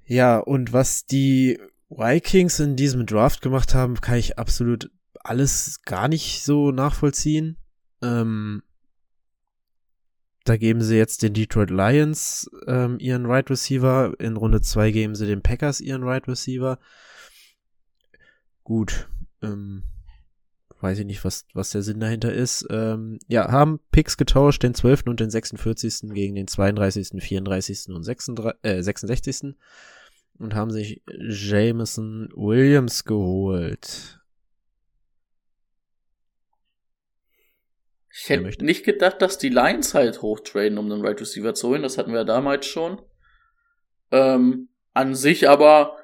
Ja, und was die Vikings in diesem Draft gemacht haben, kann ich absolut alles gar nicht so nachvollziehen. Ähm, da geben sie jetzt den Detroit Lions ähm, ihren Right Receiver. In Runde 2 geben sie den Packers ihren Right Receiver. Gut. Ähm, weiß ich nicht, was, was der Sinn dahinter ist. Ähm, ja, haben Picks getauscht, den 12. und den 46. gegen den 32., 34. und 36, äh, 66. Und haben sich Jameson Williams geholt. Ich hätte nicht gedacht, dass die Lions halt hochtraden, um den Right Receiver zu holen. Das hatten wir damals schon. Ähm, an sich aber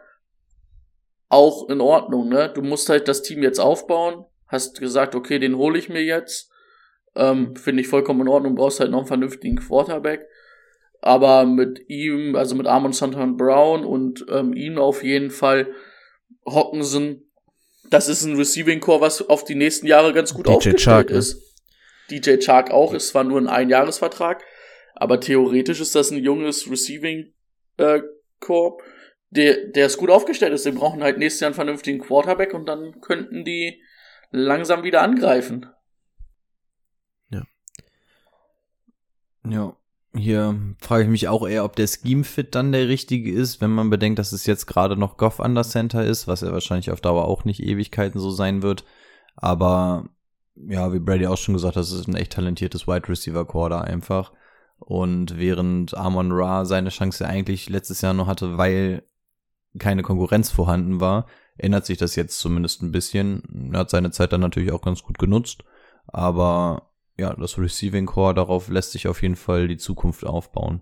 auch in Ordnung, ne? Du musst halt das Team jetzt aufbauen. Hast gesagt, okay, den hole ich mir jetzt. Ähm, Finde ich vollkommen in Ordnung. Brauchst halt noch einen vernünftigen Quarterback. Aber mit ihm, also mit Armand Santon Brown und ähm, ihm auf jeden Fall Hockensen, das ist ein Receiving Core, was auf die nächsten Jahre ganz gut DJ aufgestellt Chark, ne? ist. DJ Chark auch, ist zwar nur ein Einjahresvertrag, aber theoretisch ist das ein junges Receiving äh, Corp, der, der ist gut aufgestellt ist. Die brauchen halt nächstes Jahr einen vernünftigen Quarterback und dann könnten die langsam wieder angreifen. Ja. Ja. Hier frage ich mich auch eher, ob der Scheme-Fit dann der richtige ist, wenn man bedenkt, dass es jetzt gerade noch Goff an der Center ist, was ja wahrscheinlich auf Dauer auch nicht Ewigkeiten so sein wird. Aber ja, wie Brady auch schon gesagt hat, das ist ein echt talentiertes Wide Receiver Quarter einfach. Und während Amon Ra seine Chance eigentlich letztes Jahr noch hatte, weil keine Konkurrenz vorhanden war, ändert sich das jetzt zumindest ein bisschen. Er hat seine Zeit dann natürlich auch ganz gut genutzt. Aber ja, das Receiving Core, darauf lässt sich auf jeden Fall die Zukunft aufbauen.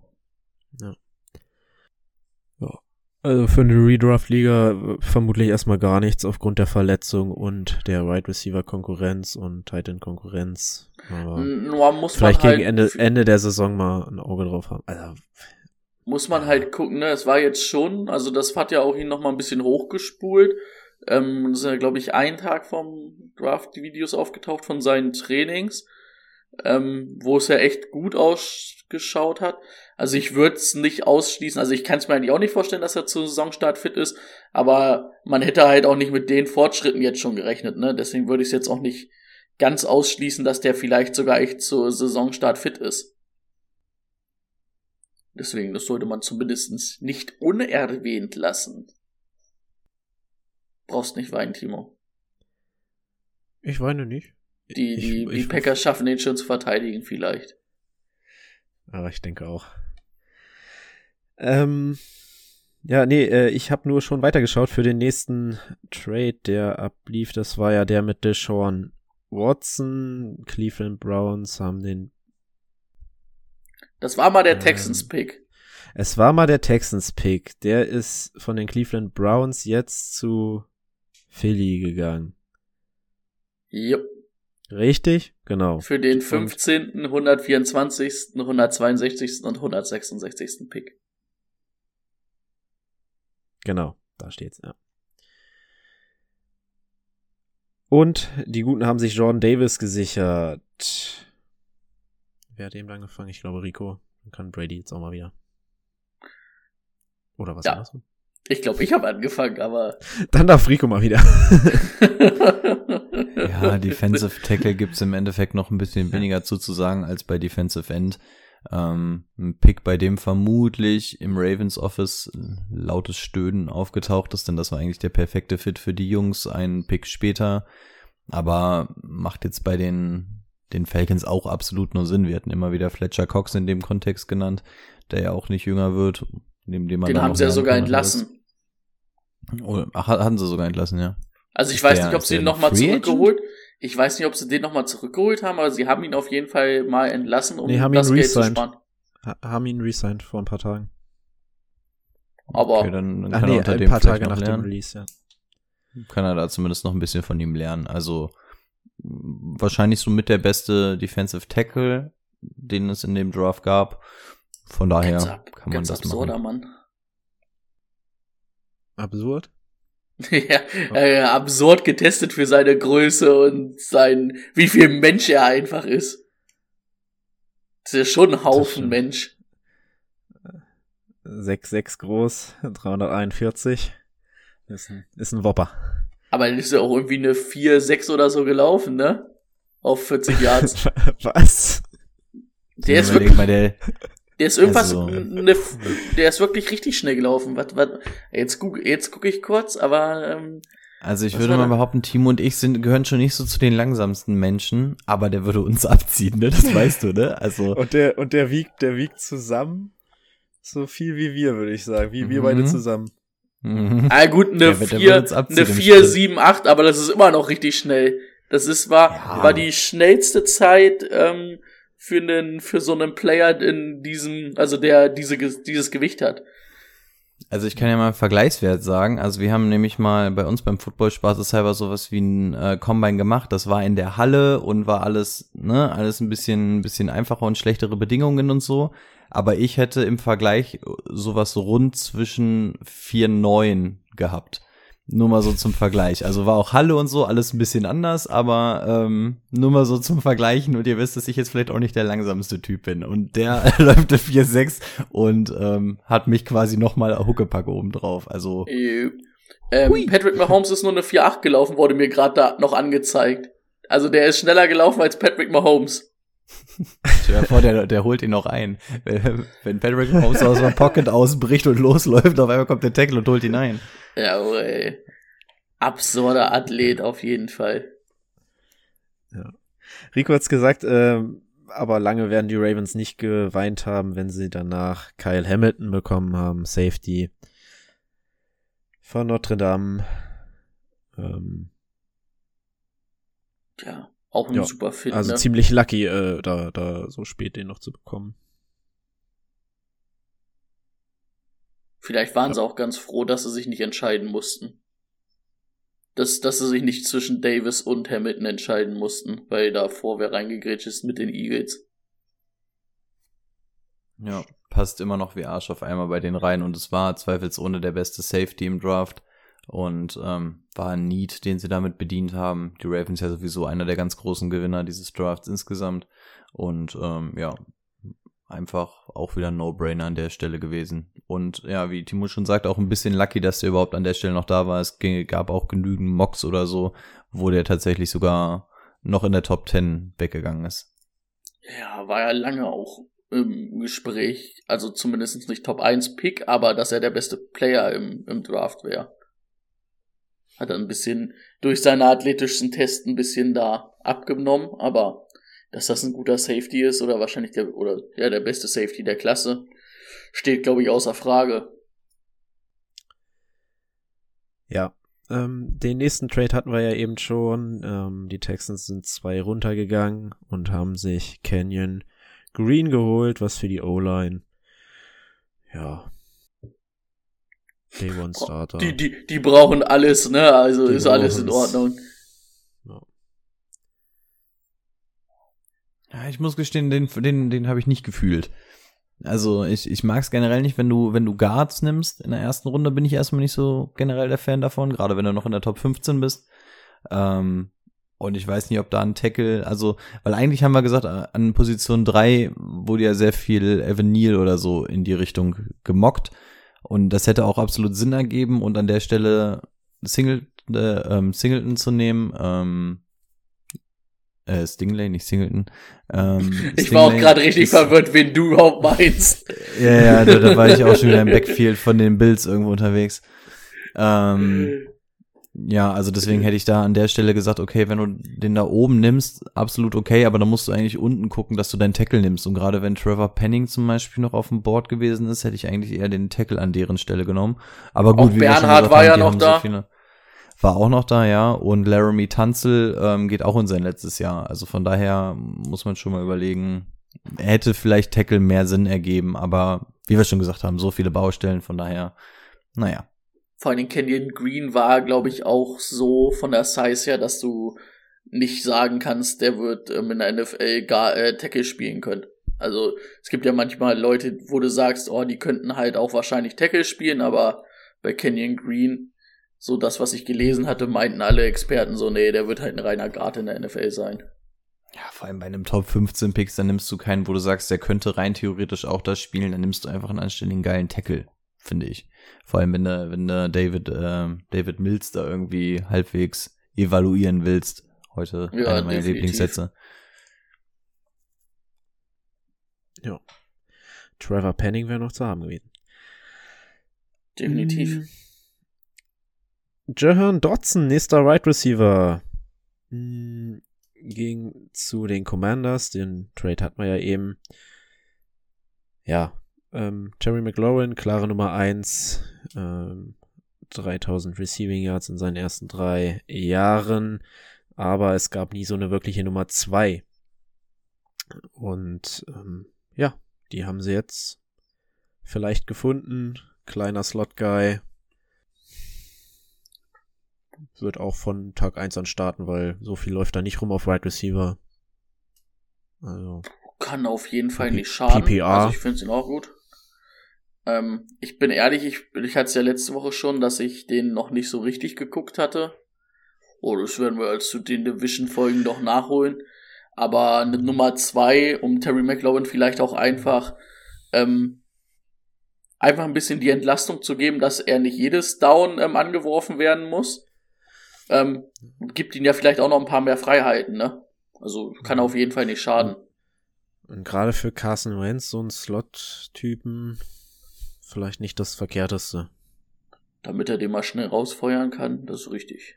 Ja. Also für eine Redraft-Liga äh, vermutlich erstmal gar nichts aufgrund der Verletzung und der Wide right Receiver-Konkurrenz und Titan-Konkurrenz. Nur muss vielleicht man halt gegen Ende, Ende der Saison mal ein Auge drauf haben. Also, muss man halt gucken, ne? Es war jetzt schon, also das hat ja auch ihn noch mal ein bisschen hochgespult. Ähm, das ist ja, glaube ich, ein Tag vom Draft die Videos aufgetaucht von seinen Trainings, ähm, wo es ja echt gut ausgeschaut hat. Also ich würde es nicht ausschließen. Also ich kann es mir eigentlich auch nicht vorstellen, dass er zu Saisonstart fit ist. Aber man hätte halt auch nicht mit den Fortschritten jetzt schon gerechnet. Ne? Deswegen würde ich es jetzt auch nicht ganz ausschließen, dass der vielleicht sogar echt zu Saisonstart fit ist. Deswegen, das sollte man zumindest nicht unerwähnt lassen. Brauchst nicht weinen, Timo. Ich weine nicht. Die, die, ich, die Packers schaffen den schon zu verteidigen, vielleicht. Aber ich denke auch. Ähm, ja, nee, äh, ich habe nur schon weitergeschaut für den nächsten Trade, der ablief. Das war ja der mit Deshaun Watson. Cleveland Browns haben den. Das war mal der Ähm, Texans-Pick. Es war mal der Texans-Pick. Der ist von den Cleveland Browns jetzt zu Philly gegangen. Jupp. Richtig? Genau. Für den Und- 15., 124., 162. und 166. Pick. Genau, da steht's, ja. Und die Guten haben sich Jordan Davis gesichert. Wer hat eben angefangen? Ich glaube Rico. Dann kann Brady jetzt auch mal wieder. Oder was Ja. andersrum? Ich glaube, ich habe angefangen, aber. Dann darf Rico mal wieder. Ja, Defensive Tackle gibt's im Endeffekt noch ein bisschen weniger zuzusagen als bei Defensive End. Ähm, ein Pick, bei dem vermutlich im Ravens Office lautes Stöhnen aufgetaucht ist, denn das war eigentlich der perfekte Fit für die Jungs, ein Pick später. Aber macht jetzt bei den, den Falcons auch absolut nur Sinn. Wir hatten immer wieder Fletcher Cox in dem Kontext genannt, der ja auch nicht jünger wird, neben dem man Den haben sie ja sogar entlassen. Oh, ach, hatten sie sogar entlassen, ja. Also ich weiß Der- nicht, ob sie ihn nochmal Free Agent? Ich weiß nicht, ob sie den nochmal zurückgeholt haben, aber sie haben ihn auf jeden Fall mal entlassen, um Nee, haben ihn das Geld zu resigned. sparen. Ha- haben ihn resigned vor ein paar Tagen. Aber Okay, dann, dann kann er nee, unter ein dem paar vielleicht Tage noch nach lernen. dem Release, ja. kann er da zumindest noch ein bisschen von ihm lernen. Also wahrscheinlich so mit der beste Defensive Tackle, den es in dem Draft gab. Von daher ganz, ab, kann man ganz das absurder machen. Mann. Absurd. ja, äh, absurd getestet für seine Größe und sein, wie viel Mensch er einfach ist. Das ist ja schon ein Haufen. Mensch. 6'6 groß, 341. Ist ein, ist ein Whopper. Aber dann ist er auch irgendwie eine 4-6 oder so gelaufen, ne? Auf 40 Yards. Was? Der ist wirklich, mal, der, der ist irgendwas, Also- ne, der ist wirklich richtig schnell gelaufen. Was, was, jetzt guck, jetzt guck ich kurz, aber, ähm, also ich würde mal da? behaupten, Timo und ich sind, gehören schon nicht so zu den langsamsten Menschen, aber der würde uns abziehen, ne? Das weißt du, ne? Also, Und der, und der wiegt, der wiegt zusammen so viel wie wir, würde ich sagen. Wie wir Mhm. beide zusammen. mhm. ah gut, eine Der wird- der 4, wird uns abziehen eine im 4, Sprint. 7, 8, aber das ist immer noch richtig schnell. Das ist, war, Ja. war die schnellste Zeit, ähm, für einen, für so einen Player in diesem, also der diese, dieses Gewicht hat. Also ich kann ja mal einen Vergleichswert sagen. Also wir haben nämlich mal bei uns beim Football spaßeshalber sowas wie ein äh, Combine gemacht. Das war in der Halle und war alles, ne, alles ein bisschen, ein bisschen einfacher und schlechtere Bedingungen und so. Aber ich hätte im Vergleich sowas rund zwischen 4,9 gehabt. Nur mal so zum Vergleich. Also war auch Halle und so, alles ein bisschen anders, aber ähm, nur mal so zum Vergleichen und ihr wisst, dass ich jetzt vielleicht auch nicht der langsamste Typ bin. Und der läuft 4,6 und ähm, hat mich quasi nochmal Huckepack oben drauf. Also Äh, Ähm, Patrick Mahomes ist nur eine 4-8 gelaufen, wurde mir gerade da noch angezeigt. Also der ist schneller gelaufen als Patrick Mahomes. Stell dir vor, der, der holt ihn noch ein. Wenn wenn Patrick Mahomes aus der Pocket ausbricht und losläuft, auf einmal kommt der Tackle und holt ihn ein. Ja, ey. Absurder Athlet auf jeden Fall. Rico hat's gesagt, ähm, aber lange werden die Ravens nicht geweint haben, wenn sie danach Kyle Hamilton bekommen haben, Safety von Notre Dame. Ähm, Ja, auch ein Ja, super Fit. also ne? ziemlich lucky, äh, da, da so spät den noch zu bekommen. Vielleicht waren sie auch ganz froh, dass sie sich nicht entscheiden mussten. Dass, dass sie sich nicht zwischen Davis und Hamilton entscheiden mussten, weil davor wer reingegrätscht ist mit den Eagles. Ja, passt immer noch wie Arsch auf einmal bei den Reihen und es war zweifelsohne der beste Safety im Draft und ähm, war ein Need, den sie damit bedient haben. Die Ravens ja sowieso einer der ganz großen Gewinner dieses Drafts insgesamt und ähm, ja, einfach auch wieder ein No-Brainer an der Stelle gewesen. Und ja, wie Timo schon sagt, auch ein bisschen lucky, dass der überhaupt an der Stelle noch da war. Es gab auch genügend Mocks oder so, wo der tatsächlich sogar noch in der Top 10 weggegangen ist. Ja, war ja lange auch im Gespräch, also zumindest nicht Top 1 Pick, aber dass er der beste Player im, im Draft wäre. Hat er ein bisschen durch seine athletischen Tests ein bisschen da abgenommen, aber dass das ein guter Safety ist oder wahrscheinlich der, oder ja, der beste Safety der Klasse, steht, glaube ich, außer Frage. Ja, ähm, den nächsten Trade hatten wir ja eben schon. Ähm, die Texans sind zwei runtergegangen und haben sich Canyon Green geholt, was für die O-Line. Ja. Day One Starter. Die, die, die brauchen alles, ne? Also Die ist alles in. Ordnung. Ja, ich muss gestehen, den, den, den habe ich nicht gefühlt. Also ich, ich mag es generell nicht, wenn du, wenn du Guards nimmst. In der ersten Runde bin ich erstmal nicht so generell der Fan davon, gerade wenn du noch in der Top 15 bist. Ähm, und ich weiß nicht, ob da ein Tackle, also, weil eigentlich haben wir gesagt, an Position 3 wurde ja sehr viel Evan Neal oder so in die Richtung gemockt. Und das hätte auch absolut Sinn ergeben und an der Stelle Single, äh, ähm, Singleton zu nehmen, ähm, äh, Stingley, nicht Singleton. Ähm, Ich war auch gerade richtig ist- verwirrt, wen du überhaupt meinst. Ja, ja, da, da war ich auch schon wieder im Backfield von den Bills irgendwo unterwegs. Ähm, ja, also deswegen hätte ich da an der Stelle gesagt, okay, wenn du den da oben nimmst, absolut okay, aber dann musst du eigentlich unten gucken, dass du deinen Tackle nimmst. Und gerade wenn Trevor Penning zum Beispiel noch auf dem Board gewesen ist, hätte ich eigentlich eher den Tackle an deren Stelle genommen. Aber gut, Auch wie Bernhard gesagt war ja noch da. So war auch noch da, ja. Und Laramie Tunzel ähm, geht auch in sein letztes Jahr. Also von daher muss man schon mal überlegen, hätte vielleicht Tackle mehr Sinn ergeben, aber wie wir schon gesagt haben, so viele Baustellen, von daher, naja. Vor allem Kenyon Green war, glaube ich, auch so von der Size her, dass du nicht sagen kannst, der wird ähm, in der NFL gar äh, Tackle spielen können. Also es gibt ja manchmal Leute, wo du sagst, oh, die könnten halt auch wahrscheinlich Tackle spielen, aber bei Kenyon Green, so das, was ich gelesen hatte, meinten alle Experten so, nee, der wird halt ein reiner Guard in der NFL sein. Ja, vor allem bei einem Top 15 Picks, dann nimmst du keinen, wo du sagst, der könnte rein theoretisch auch das spielen, dann nimmst du einfach einen anständigen geilen Tackle, finde ich. Vor allem, wenn du, wenn du David, äh, David Mills da irgendwie halbwegs evaluieren willst. Heute Ja, einer meiner definitiv. Lieblingssätze. Ja. Trevor Penning wäre noch zu haben gewesen. Definitiv. Mm. Jahan Dotson, nächster Right Receiver, mm, ging zu den Commanders. Den Trade hatten wir ja eben. Ja, ähm, Terry McLaurin, klare Nummer 1, ähm, 3000 Receiving Yards in seinen ersten drei Jahren, aber es gab nie so eine wirkliche Nummer 2. Und ähm, ja, die haben sie jetzt vielleicht gefunden. Kleiner Slot-Guy. Wird auch von Tag 1 an starten, weil so viel läuft da nicht rum auf Wide Receiver. Also, Kann auf jeden Fall P- nicht schaden. PPR. Also ich finde ihn auch gut. Ähm, ich bin ehrlich, ich, ich hatte es ja letzte Woche schon, dass ich den noch nicht so richtig geguckt hatte. Oh, das werden wir als zu den Division-Folgen doch nachholen. Aber eine Nummer zwei, um Terry McLaurin vielleicht auch einfach, ähm, einfach ein bisschen die Entlastung zu geben, dass er nicht jedes Down ähm, angeworfen werden muss. Ähm, gibt ihm ja vielleicht auch noch ein paar mehr Freiheiten, ne? Also kann auf jeden Fall nicht schaden. und gerade für Carson Wentz, so ein Slot-Typen, vielleicht nicht das Verkehrteste. Damit er den mal schnell rausfeuern kann, das ist richtig.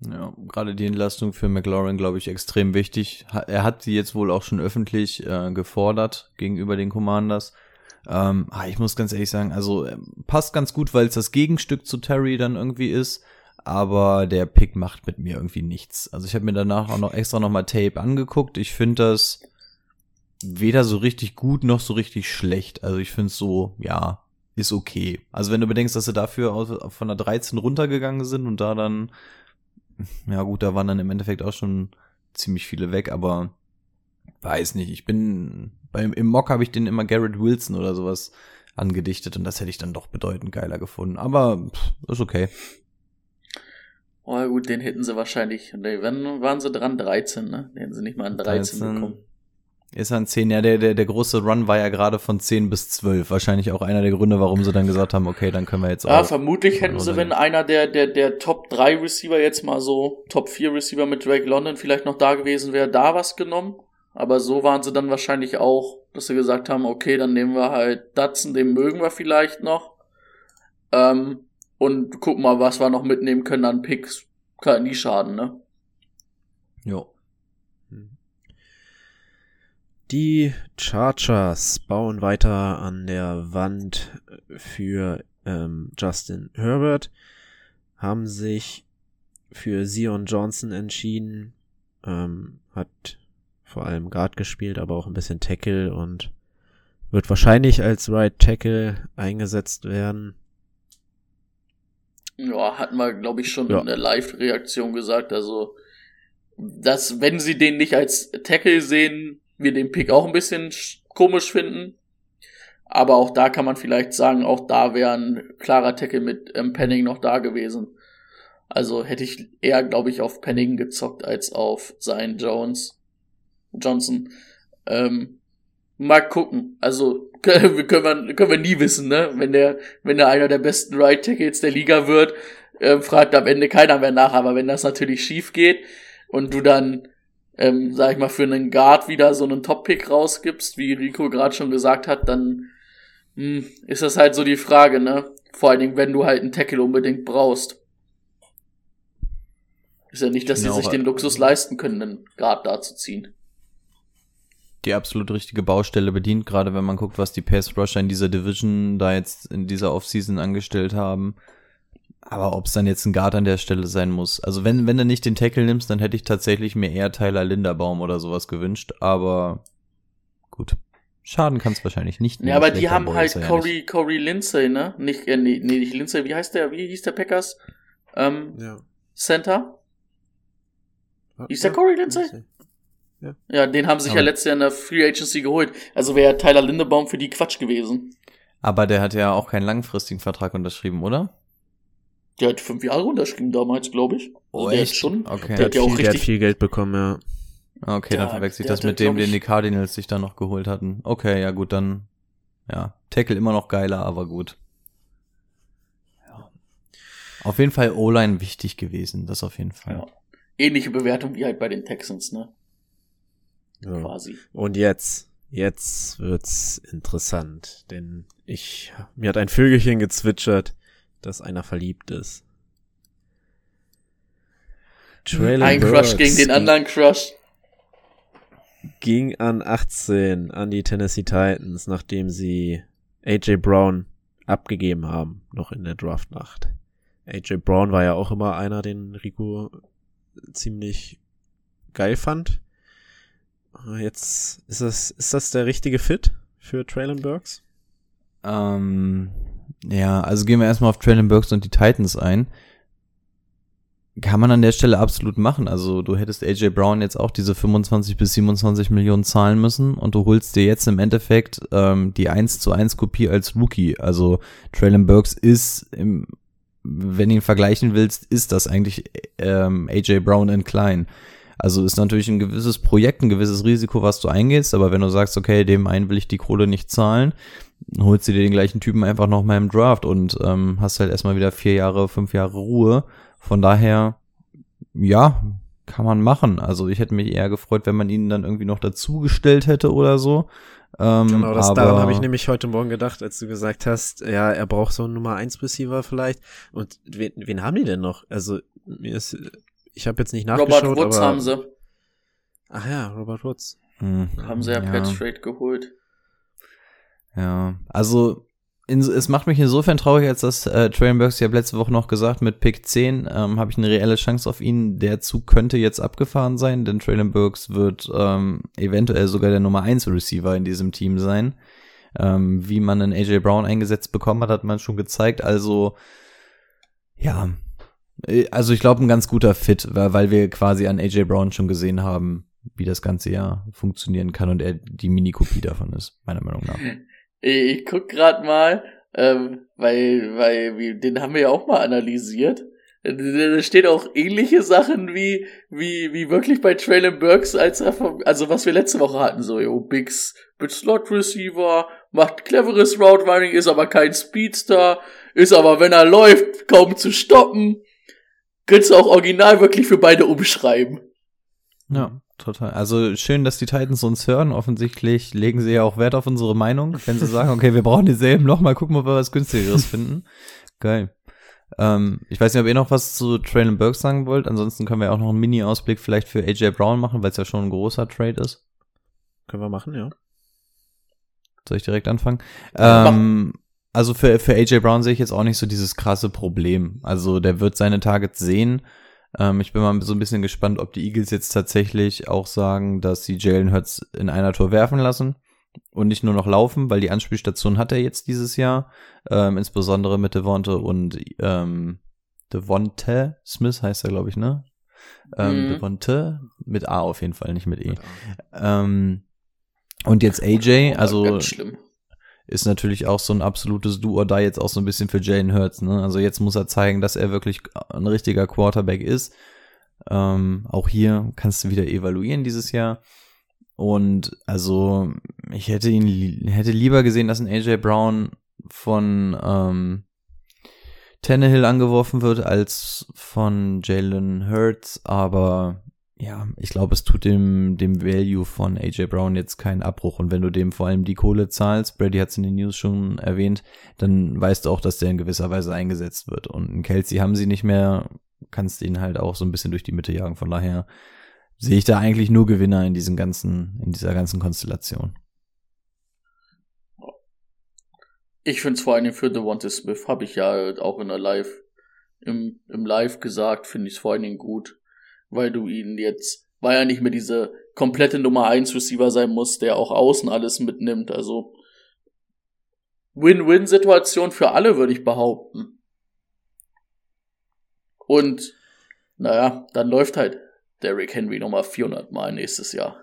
Ja, gerade die Entlastung für McLaurin, glaube ich, extrem wichtig. Er hat sie jetzt wohl auch schon öffentlich äh, gefordert gegenüber den Commanders. Ähm, ah, ich muss ganz ehrlich sagen, also äh, passt ganz gut, weil es das Gegenstück zu Terry dann irgendwie ist. Aber der Pick macht mit mir irgendwie nichts. Also ich habe mir danach auch noch extra nochmal Tape angeguckt. Ich finde das weder so richtig gut noch so richtig schlecht. Also ich finde es so, ja, ist okay. Also wenn du bedenkst, dass sie dafür von der 13 runtergegangen sind und da dann ja gut, da waren dann im Endeffekt auch schon ziemlich viele weg, aber weiß nicht. Ich bin beim im Mock habe ich den immer Garrett Wilson oder sowas angedichtet und das hätte ich dann doch bedeutend geiler gefunden. Aber pff, ist okay. Oh gut, den hätten sie wahrscheinlich. Wann waren sie dran? 13, ne? Den hätten sie nicht mal an 13, 13. bekommen. Ist an 10, ja, der, der, der große Run war ja gerade von 10 bis 12. Wahrscheinlich auch einer der Gründe, warum sie dann gesagt haben, okay, dann können wir jetzt Ja, auch. vermutlich hätten sie, wenn einer der, der, der Top 3 Receiver jetzt mal so, Top 4 Receiver mit Drake London vielleicht noch da gewesen wäre, da was genommen. Aber so waren sie dann wahrscheinlich auch, dass sie gesagt haben, okay, dann nehmen wir halt Datsen, den mögen wir vielleicht noch. Ähm, und gucken mal, was wir noch mitnehmen können an Picks. Kann nie schaden, ne? Jo. Die Chargers bauen weiter an der Wand für ähm, Justin Herbert, haben sich für Zion Johnson entschieden, ähm, hat vor allem Guard gespielt, aber auch ein bisschen Tackle und wird wahrscheinlich als Right Tackle eingesetzt werden. Ja, hatten wir, glaube ich, schon Ja. in der Live-Reaktion gesagt. Also, dass, wenn sie den nicht als Tackle sehen, wir den Pick auch ein bisschen sch- komisch finden. Aber auch da kann man vielleicht sagen, auch da wäre ein klarer Tackle mit ähm, Penning noch da gewesen. Also hätte ich eher, glaube ich, auf Penning gezockt als auf sein Jones. Johnson. Ähm, mal gucken. Also können, können, wir, können wir nie wissen, ne? Wenn der, wenn er einer der besten Right Tackles der Liga wird, ähm, fragt am Ende keiner mehr nach. Aber wenn das natürlich schief geht und du dann, ähm, sag ich mal, für einen Guard wieder so einen Top-Pick rausgibst, wie Rico gerade schon gesagt hat, dann hm, ist das halt so die Frage, ne? Vor allen Dingen, wenn du halt einen Tackle unbedingt brauchst. Ist ja nicht, dass sie Genau, sich den aber- Luxus leisten können, einen Guard da zu ziehen. die absolut richtige Baustelle bedient, gerade wenn man guckt, was die Pass Rusher in dieser Division da jetzt in dieser Offseason angestellt haben. Aber ob es dann jetzt ein Guard an der Stelle sein muss. Also wenn, wenn du nicht den Tackle nimmst, dann hätte ich tatsächlich mir eher Tyler Linderbaum oder sowas gewünscht. Aber gut. Schaden kann es wahrscheinlich nicht. Ja, aber die haben halt ist er ja Corey, Corey Lindsay, ne? Nicht, äh, nee, nee, nicht Lindsay, wie heißt der, wie hieß der Packers? Ähm, Ja. Center? Ist der Corey Lindsay? Ja, den haben sie sich Aber- ja letztes Jahr in der Free Agency geholt. Also wäre Tyler Lindebaum für die Quatsch gewesen. Aber der hat ja auch keinen langfristigen Vertrag unterschrieben, oder? Der hat fünf Jahre unterschrieben damals, glaube ich. Also der hat schon. Okay. Der Der hat ja auch viel, der hat richtig. viel Geld bekommen, ja. Okay, Der dann verwechsel ich das mit dem, den die Cardinals sich dann noch geholt hatten. Okay, ja gut, dann ja, Tackle immer noch geiler, aber gut. Ja. Auf jeden Fall O-Line wichtig gewesen, das auf jeden Fall. Ja. Ähnliche Bewertung wie halt bei den Texans, ne? ja. Quasi. Und jetzt, jetzt wird's interessant, denn ich, mir hat ein Vögelchen gezwitschert, dass einer verliebt ist. Traylon Ein Crush Burks gegen den anderen Crush. ging an 18 an die Tennessee Titans, nachdem sie AJ Brown abgegeben haben, noch in der Draftnacht. AJ Brown war ja auch immer einer, den Rico ziemlich geil fand. Jetzt ist das, ist das der richtige Fit für Traylon Burks? Ähm, ja, also gehen wir erstmal auf Traylon Burks und die Titans ein. Kann man an der Stelle absolut machen. Also du hättest AJ Brown jetzt auch diese 25 bis 27 Millionen zahlen müssen und du holst dir jetzt im Endeffekt ähm, die 1 zu 1 Kopie als Rookie. Also Traylon Burks ist, im, wenn du ihn vergleichen willst, ist das eigentlich ähm, AJ Brown in klein. Also ist natürlich ein gewisses Projekt, ein gewisses Risiko, was du eingehst, aber wenn du sagst, okay, dem einen will ich die Kohle nicht zahlen, holst du dir den gleichen Typen einfach noch mal im Draft und ähm, hast halt erstmal wieder vier Jahre, fünf Jahre Ruhe. Von daher, ja, kann man machen. Also ich hätte mich eher gefreut, wenn man ihn dann irgendwie noch dazugestellt hätte oder so. Ähm, Genau, das, aber, daran habe ich nämlich heute Morgen gedacht, als du gesagt hast, ja, er braucht so einen Nummer 1 Receiver vielleicht. Und wen, wen haben die denn noch? Also, mir ist, ich habe jetzt nicht nachgeschaut, Robert Woods aber, haben sie. Ach ja, Robert Woods. Hm, Haben sie ja, per Trade geholt. Ja, also in, es macht mich insofern traurig, als dass äh, Traylon Burks, ich habe letzte Woche noch gesagt, mit Pick 10 ähm, habe ich eine reelle Chance auf ihn. Der Zug könnte jetzt abgefahren sein, denn Traylon Burks wird ähm, eventuell sogar der Nummer 1 Receiver in diesem Team sein. Ähm, wie man einen AJ Brown eingesetzt bekommen hat, hat man schon gezeigt. Also ja, Äh, also ich glaube ein ganz guter Fit, weil, weil wir quasi an AJ Brown schon gesehen haben, wie das ganze ja funktionieren kann und er die Mini-Kopie davon ist, meiner Meinung nach. Ich, ich guck grad mal, ähm, weil, weil wir, den haben wir ja auch mal analysiert. Da steht auch ähnliche Sachen wie, wie, wie wirklich bei Traylon Burks, als er vom, also was wir letzte Woche hatten, so, yo, Bigs, mit Slot Receiver, macht cleveres Route Running, ist aber kein Speedster, ist aber, wenn er läuft, kaum zu stoppen. Könntest du auch original wirklich für beide umschreiben. Ja, total. Also schön, dass die Titans uns hören. Offensichtlich legen sie ja auch Wert auf unsere Meinung, wenn sie sagen, okay, wir brauchen dieselben noch, mal gucken, ob wir was günstigeres finden. Geil. Ähm, ich weiß nicht, ob ihr noch was zu Traylon Burks sagen wollt. Ansonsten können wir auch noch einen Mini-Ausblick vielleicht für AJ Brown machen, weil es ja schon ein großer Trade ist. können wir machen, ja. Soll ich direkt anfangen? Ja, ähm, also für, für AJ Brown sehe ich jetzt auch nicht so dieses krasse Problem. Also der wird seine Targets sehen. Ähm, ich bin mal so ein bisschen gespannt, ob die Eagles jetzt tatsächlich auch sagen, dass sie Jalen Hurts in einer Tour werfen lassen und nicht nur noch laufen, weil die Anspielstation hat er jetzt dieses Jahr, ähm, insbesondere mit Devonte und ähm, Devonte Smith heißt er, glaube ich, ne? Ähm, Mhm. Devonte mit A auf jeden Fall, nicht mit E. Ähm, und jetzt AJ, Oh, also Ganz schlimm. Ist natürlich auch so ein absolutes Do or Die jetzt auch so ein bisschen für Jalen Hurts. Ne? Also jetzt muss er zeigen, dass er wirklich ein richtiger Quarterback ist. Ähm, auch hier kannst du wieder evaluieren dieses Jahr. Und also ich hätte ihn hätte lieber gesehen, dass ein AJ Brown von ähm, Tannehill angeworfen wird als von Jalen Hurts, aber ja, ich glaube, es tut dem, dem Value von AJ Brown jetzt keinen Abbruch. Und wenn du dem vor allem die Kohle zahlst, Brady hat es in den News schon erwähnt, dann weißt du auch, dass der in gewisser Weise eingesetzt wird. Und einen Kelsey haben sie nicht mehr, kannst ihn halt auch so ein bisschen durch die Mitte jagen. Von daher sehe ich da eigentlich nur Gewinner in diesem ganzen, in dieser ganzen Konstellation. Ich finde es vor allem für Devonta Smith, habe ich ja auch in der Live, im, im Live gesagt, finde ich es vor allen Dingen gut, weil du ihn jetzt, weil er nicht mehr diese komplette Nummer 1 Receiver sein muss, der auch außen alles mitnimmt, also Win-Win-Situation für alle, würde ich behaupten. Und, naja, dann läuft halt Derrick Henry nochmal 400 Mal nächstes Jahr.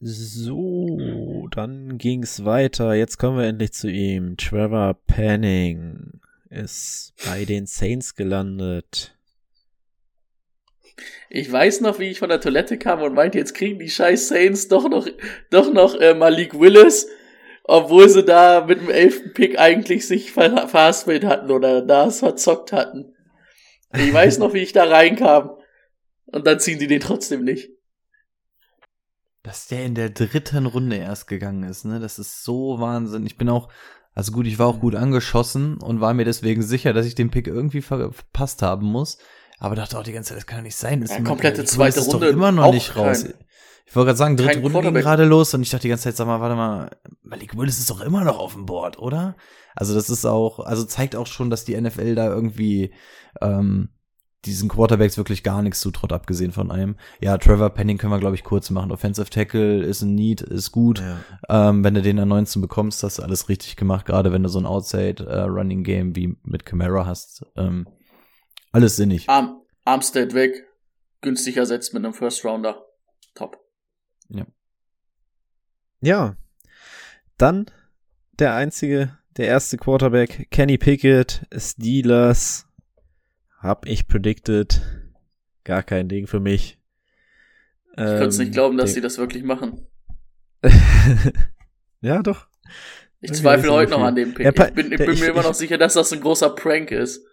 So, dann ging's weiter. Jetzt kommen wir endlich zu ihm. Trevor Panning ist bei den Saints gelandet. Ich weiß noch, wie ich von der Toilette kam und meinte, jetzt kriegen die scheiß Saints doch noch, doch noch äh, Malik Willis, obwohl sie da mit dem elften Pick eigentlich sich ver verhaspelt hatten oder das verzockt hatten. Ich weiß noch, wie ich da reinkam. Und dann ziehen die den trotzdem nicht. Dass der in der dritten Runde erst gegangen ist, ne? Das ist so Wahnsinn. Ich bin auch, also gut, ich war auch gut angeschossen und war mir deswegen sicher, dass ich den Pick irgendwie ver verpasst haben muss. Aber dachte auch die ganze Zeit, das kann doch nicht sein. Das Ja, komplette ich- zweite ist Runde, Doch immer noch nicht raus. kein- ich wollte gerade sagen, dritte Runde ging gerade los und ich dachte die ganze Zeit, sag mal, warte mal, Malik Willis ist doch immer noch auf dem Board, oder? Also das ist auch, also zeigt auch schon, dass die NFL da irgendwie ähm, diesen Quarterbacks wirklich gar nichts zutraut, abgesehen von einem. Ja, Trevor Penning können wir, glaube ich, kurz machen. Offensive Tackle ist ein Need, ist gut. Ja. Ähm, wenn du den an 19 bekommst, hast du alles richtig gemacht, gerade wenn du so ein Outside-Running-Game wie mit Camara hast. Ähm, alles sinnig. Arm Armstead weg, günstig ersetzt mit einem First Rounder. Top. Ja. Dann der einzige, der erste Quarterback, Kenny Pickett, Steelers. Hab ich predicted. Gar kein Ding für mich. Ich könnte es nicht glauben, dass sie das wirklich machen. ja, doch. Ich Okay, zweifle heute noch an dem Pick. Ja, ich bin, ich der- bin ich- mir immer ich- noch sicher, dass das ein großer Prank ist.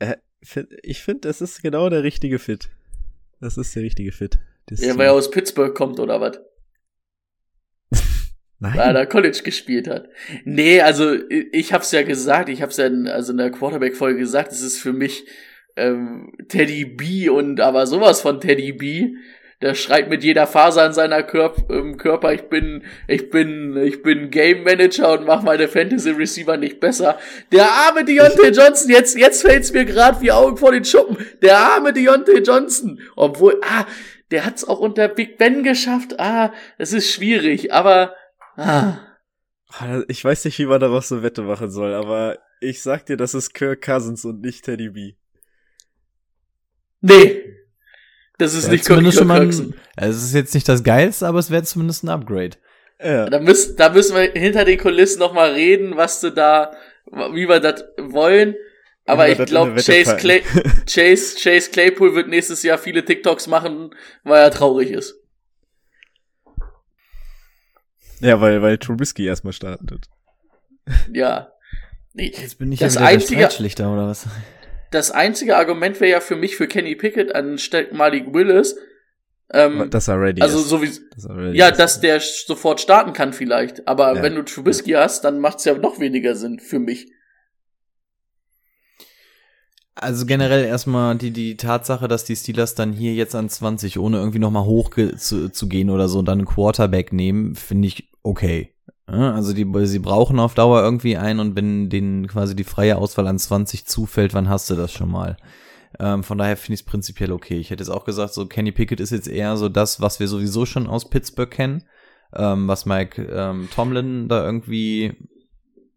Find- Ich finde, das ist genau der richtige Fit. Das ist der richtige Fit. Das Ja, weil er aus Pittsburgh kommt oder was? Nein. Weil er da College gespielt hat. Nee, also ich ich hab's ja gesagt, ich hab's ja in, also in der Quarterback-Folge gesagt, es ist für mich ähm, Teddy B und aber sowas von Teddy B. Der schreit mit jeder Faser an seiner Körp ähm, Körper, ich bin, ich bin, ich bin Game Manager und mach meine Fantasy Receiver nicht besser. Der arme Deontay Johnson, jetzt, jetzt fällt's mir gerade wie Augen vor den Schuppen. Der arme Deontay Johnson. Obwohl, ah, der hat's auch unter Big Ben geschafft. Ah, es ist schwierig, aber, ah. Ah, Ich weiß nicht, wie man daraus eine Wette machen soll, aber ich sag dir, das ist Kirk Cousins und nicht Teddy B. Nee. Das ist Ja, nicht zumindest schon mal ein, also es ist jetzt nicht das Geilste, aber es wäre zumindest ein Upgrade. Ja. Da müssen, da müssen wir hinter den Kulissen noch mal reden, was du da, wie wir das wollen. Aber ich glaube, Chase, Clay. Chase, Chase Claypool wird nächstes Jahr viele TikToks machen, weil er traurig ist. Ja, weil, weil Trubisky erstmal starten wird. Ja. Nee. Jetzt bin ich Das ja wieder einzige- der Streitschlichter oder was? Das einzige Argument wäre ja für mich für Kenny Pickett anstatt Malik Willis. Ähm, Dass er ready also ist. so wie, Dass er ready ja, ist. dass der sofort starten kann vielleicht. Aber Ja. wenn du Trubisky hast, dann macht's ja noch weniger Sinn für mich. Also generell erstmal die, die Tatsache, dass die Steelers dann hier jetzt an 20, ohne irgendwie nochmal hoch zu, zu gehen oder so, und dann einen Quarterback nehmen, finde ich okay. Ja, also die, sie brauchen auf Dauer irgendwie einen und wenn denen quasi die freie Auswahl an 20 zufällt, wann hast du das schon mal? Ähm, von daher finde ich es prinzipiell okay. Ich hätte jetzt auch gesagt, so Kenny Pickett ist jetzt eher so das, was wir sowieso schon aus Pittsburgh kennen, ähm, was Mike ähm, Tomlin da irgendwie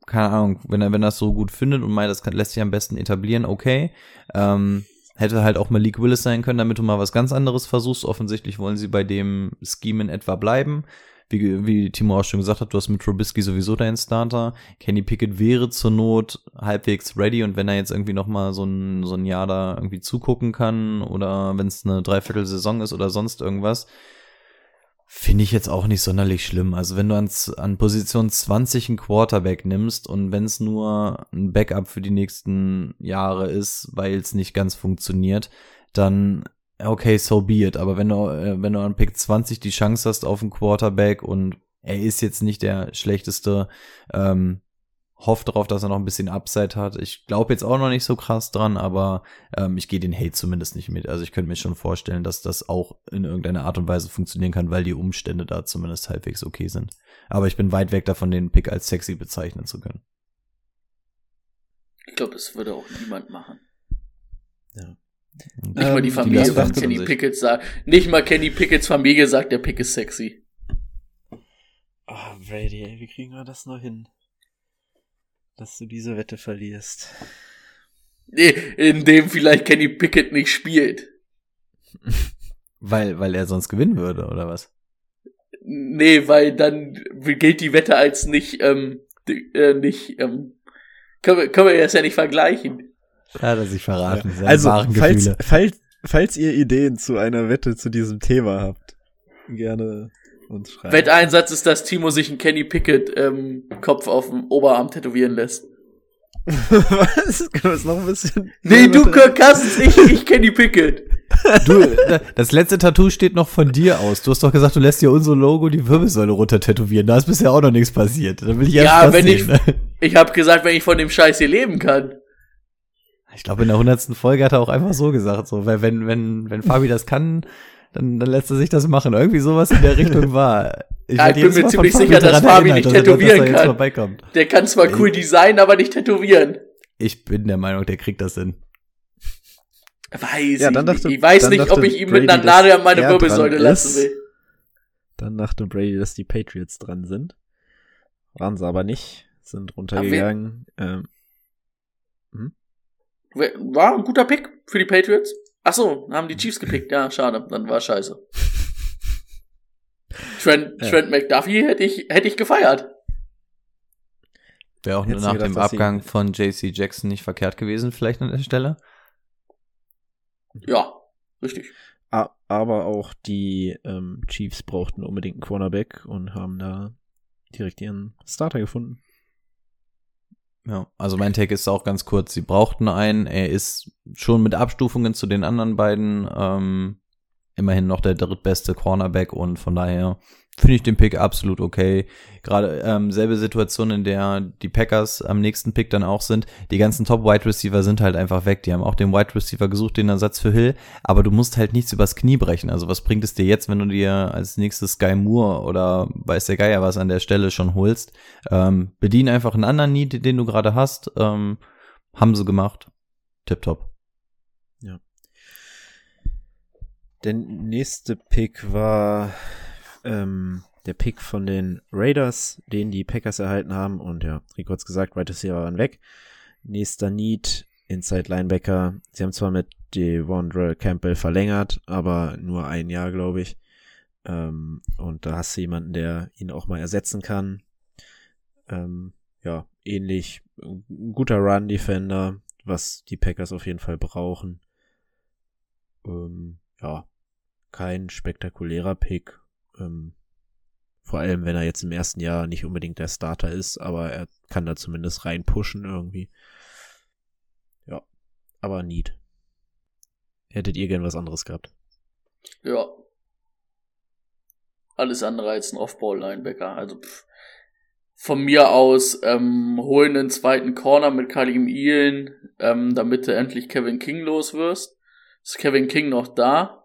keine Ahnung, wenn er, wenn er das so gut findet und meint, das kann, lässt sich am besten etablieren, okay. Ähm, hätte halt auch Malik Willis sein können, damit du mal was ganz anderes versuchst. Offensichtlich wollen sie bei dem Scheme in etwa bleiben. Wie, wie Timo auch schon gesagt hat, du hast mit Trubisky sowieso deinen Starter. Kenny Pickett wäre zur Not halbwegs ready und wenn er jetzt irgendwie noch mal so ein, so ein Jahr da irgendwie zugucken kann oder wenn es eine Dreiviertelsaison ist oder sonst irgendwas, Finde ich jetzt auch nicht sonderlich schlimm. Also wenn du an, an Position 20 einen Quarterback nimmst und wenn es nur ein Backup für die nächsten Jahre ist, weil es nicht ganz funktioniert, dann okay, so be it. Aber wenn du, äh, wenn du an Pick 20 die Chance hast auf einen Quarterback und er ist jetzt nicht der schlechteste, ähm, hofft darauf, dass er noch ein bisschen Upside hat. Ich glaube jetzt auch noch nicht so krass dran, aber ähm, ich gehe den Hate zumindest nicht mit. Also ich könnte mir schon vorstellen, dass das auch in irgendeiner Art und Weise funktionieren kann, weil die Umstände da zumindest halbwegs okay sind. Aber ich bin weit weg davon, den Pick als sexy bezeichnen zu können. Ich glaube, das würde auch niemand machen. Ja. Nicht ähm, mal die Familie die von Kenny Pickett sagt, nicht mal Kenny Picketts Familie sagt, der Pick ist sexy. Oh, Brady, ey, wie kriegen wir das noch hin? dass du diese Wette verlierst. Nee, in dem vielleicht Kenny Pickett nicht spielt. weil, weil er sonst gewinnen würde, oder was? Nee, weil dann gilt die Wette als nicht, ähm, äh, nicht, ähm, können wir, können wir das ja nicht vergleichen. Ja, dass ich verraten. Ja. Also, falls, falls, falls ihr Ideen zu einer Wette zu diesem Thema habt, gerne uns schreiben. Wetteinsatz ist, dass Timo sich einen Kenny Pickett ähm, Kopf auf dem Oberarm tätowieren lässt. Was? Können wir es noch ein bisschen. Nee, du Kirk Cousins, ich, ich Kenny Pickett. Du, das letzte Tattoo steht noch von dir aus. Du hast doch gesagt, du lässt dir unser Logo die Wirbelsäule runter tätowieren. Da ist bisher auch noch nichts passiert. Da will ich ja, wenn sehen. ich, ich habe gesagt, wenn ich von dem Scheiß hier leben kann. Ich glaube, in der hundertsten Folge hat er auch einfach so gesagt, so, weil wenn, wenn, wenn Fabi das kann, dann, dann lässt er sich das machen. Irgendwie sowas in der Richtung war. Ich, ja, ich bin mir ziemlich sicher, dass Fabi nicht tätowieren dass er, kann. Der kann zwar cool designen, aber nicht tätowieren. Ich bin der Meinung, der kriegt das hin. Weiß ja, dann dachte, ich, ich weiß nicht, ob ich ihm mit einer Nadel an meine Wirbelsäule lassen will. Dann dachte Brady, dass die Patriots dran sind. Waren sie aber nicht. Sind runtergegangen. Ähm, hm? War ein guter Pick für die Patriots. Ach so, haben die Chiefs gepickt. Ja, schade. Dann war scheiße. Trent, ja. Trent McDuffie hätte ich, hätte ich gefeiert. Wäre auch Jetzt nach dem Abgang von JC Jackson nicht verkehrt gewesen, vielleicht an der Stelle. Ja, richtig. Aber auch die ähm, Chiefs brauchten unbedingt einen Cornerback und haben da direkt ihren Starter gefunden. Ja, also mein Take ist auch ganz kurz. Sie brauchten einen. Er ist schon mit Abstufungen zu den anderen beiden ähm, immerhin noch der drittbeste Cornerback und von daher finde ich den Pick absolut okay. Gerade ähm, selbe Situation, in der die Packers am nächsten Pick dann auch sind. Die ganzen Top-Wide Receiver sind halt einfach weg. Die haben auch den Wide Receiver gesucht, den Ersatz für Hill, aber du musst halt nichts übers Knie brechen. Also was bringt es dir jetzt, wenn du dir als nächstes Sky Moore oder weiß der Geier was an der Stelle schon holst? Ähm, bedien einfach einen anderen Need, den du gerade hast. Ähm, haben sie gemacht. Tipptopp. Ja. Der nächste Pick war ähm, der Pick von den Raiders, den die Packers erhalten haben. Und ja, wie kurz gesagt, Right Receiver waren weg. Nächster Need, Inside Linebacker. Sie haben zwar mit Devondre Campbell verlängert, aber nur ein Jahr, glaube ich. Ähm, und da hast du jemanden, der ihn auch mal ersetzen kann. Ähm, ja, ähnlich. Ein guter Run-Defender, was die Packers auf jeden Fall brauchen. Ähm, ja, kein spektakulärer Pick. Ähm, vor allem, wenn er jetzt im ersten Jahr nicht unbedingt der Starter ist, aber er kann da zumindest reinpushen irgendwie. Ja, aber Need. Hättet ihr gern was anderes gehabt? Ja. Alles andere als ein Off-Ball-Linebacker. Also pff, von mir aus ähm, holen einen zweiten Corner mit Kalim Ian, ähm, damit du endlich Kevin King los wirst. Ist Kevin King noch da?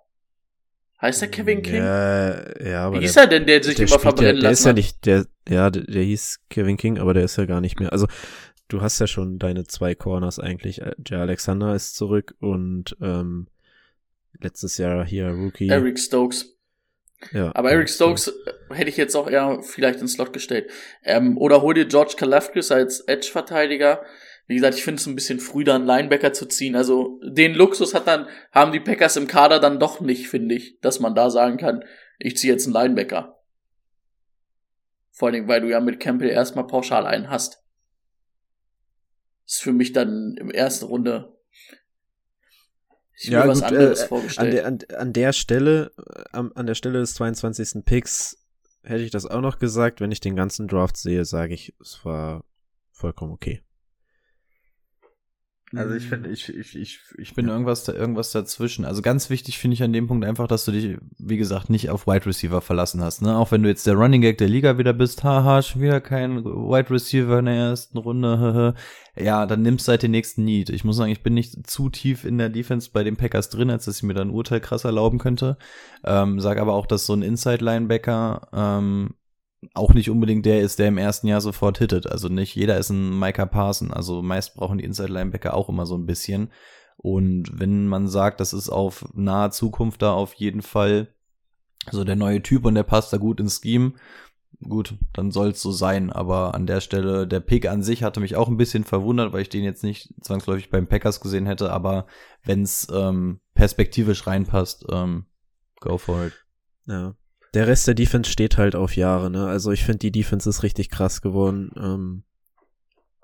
Heißt der Kevin King? Ja, ja aber Wie hieß der, er denn, der sich der immer ja, verbrennen der lassen ist ja nicht, der, ja, der, der hieß Kevin King, aber der ist ja gar nicht mehr. Also, du hast ja schon deine zwei Corners eigentlich. Jay Alexander ist zurück und ähm, letztes Jahr hier Rookie. Eric Stokes. ja, Aber Eric Stokes äh, hätte ich jetzt auch eher vielleicht ins Slot gestellt. Ähm, oder hol dir George Kalafdis als Edge-Verteidiger. Wie gesagt, ich finde es ein bisschen früh, da einen Linebacker zu ziehen. Also den Luxus hat dann, haben die Packers im Kader dann doch nicht, finde ich, dass man da sagen kann, ich ziehe jetzt einen Linebacker. Vor allen Dingen, weil du ja mit Campbell erstmal pauschal einen hast. Ist für mich dann im ersten Runde ich mir was anderes äh, vorgestellt. An der, an, an der Stelle, äh, an, an der Stelle des 22. Picks hätte ich das auch noch gesagt. Wenn ich den ganzen Draft sehe, sage ich, es war vollkommen okay. Also ich finde, ich, ich, ich, ich bin irgendwas, da, irgendwas dazwischen. Also ganz wichtig finde ich an dem Punkt einfach, dass du dich, wie gesagt, nicht auf Wide Receiver verlassen hast. Ne? Auch wenn du jetzt der Running Gag der Liga wieder bist, haha, schon wieder kein Wide Receiver in der ersten Runde, haha. ja, dann nimmst du halt den nächsten Need. Ich muss sagen, ich bin nicht zu tief in der Defense bei den Packers drin, als dass ich mir da ein Urteil krass erlauben könnte. Ähm, sag aber auch, dass so ein Inside-Linebacker ähm, auch nicht unbedingt der ist, der im ersten Jahr sofort hittet. Also nicht jeder ist ein Micah Parson. Also meist brauchen die Inside Linebacker auch immer so ein bisschen. Und wenn man sagt, das ist auf nahe Zukunft da auf jeden Fall so der neue Typ und der passt da gut ins Scheme, gut, dann soll es so sein. Aber an der Stelle, der Pick an sich hatte mich auch ein bisschen verwundert, weil ich den jetzt nicht zwangsläufig beim Packers gesehen hätte. Aber wenn es ähm, perspektivisch reinpasst, ähm, go for it. Ja. Der Rest der Defense steht halt auf Jahre, ne? Also ich finde, die Defense ist richtig krass geworden. Ähm,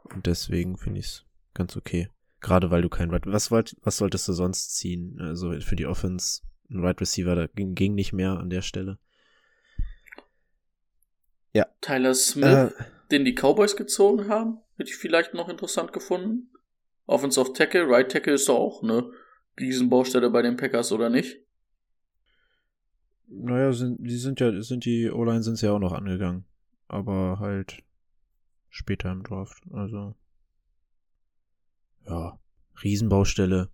und deswegen finde ich es ganz okay. Gerade weil du kein Right. Was, wollt, was solltest du sonst ziehen? Also für die Offense, ein Right Receiver, da ging, ging nicht mehr an der Stelle. Tyler Smith. Äh, den die Cowboys gezogen haben, hätte ich vielleicht noch interessant gefunden. Offensive Tackle, Right Tackle ist doch auch eine Riesenbaustelle bei den Packers, oder nicht? Naja, sind, die sind ja, sind die O-Line sind ja auch noch angegangen. Aber halt später im Draft. Also. Ja. Riesenbaustelle.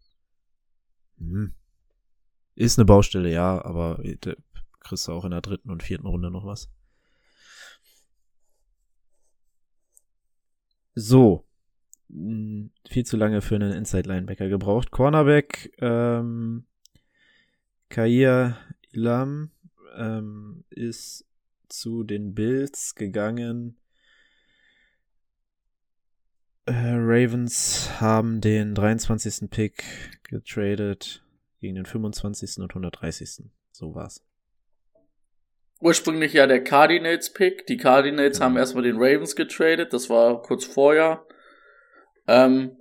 Hm. Ist eine Baustelle, ja, aber da kriegst du auch in der dritten und vierten Runde noch was. So. Hm, Viel zu lange für einen Inside-Linebacker gebraucht. Cornerback, ähm, Kair Ilam ähm, ist zu den Bills gegangen. Äh, Ravens haben den 23. Pick getradet gegen den 25. und 130. So war's. Ursprünglich ja der Cardinals-Pick. Die Cardinals Genau. haben erstmal den Ravens getradet, das war kurz vorher. Ähm,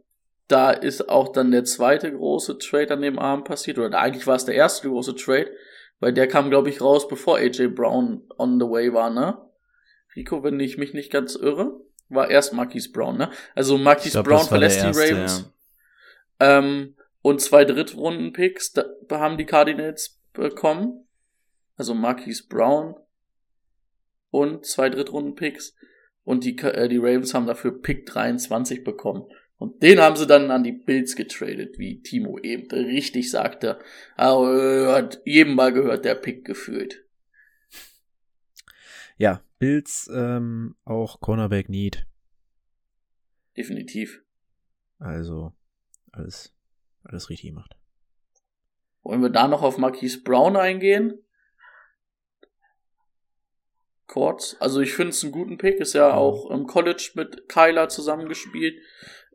da ist auch dann der zweite große Trade an dem Abend passiert, oder eigentlich war es der erste große Trade, weil der kam, glaube ich, raus, bevor AJ Brown on the way war, ne? Rico, wenn ich mich nicht ganz irre, war erst Marquise Brown, ne? Also Ich Marquise glaub, Brown verlässt die erste, Ravens. Ähm, und zwei Drittrunden-Picks haben die Cardinals bekommen. Also Marquise Brown und zwei Drittrunden-Picks. Und die, äh, die Ravens haben dafür Pick 23 bekommen. Und den haben sie dann an die Bills getradet, wie Timo eben richtig sagte. Aber hat jedem mal gehört, der Pick gefühlt. Ja, Bills ähm, auch Cornerback Need. Definitiv. Also alles, alles richtig gemacht. Wollen wir da noch auf Marquise Brown eingehen? Kurz. Also ich finde es einen guten Pick. Ist ja auch im College mit Kyler zusammengespielt.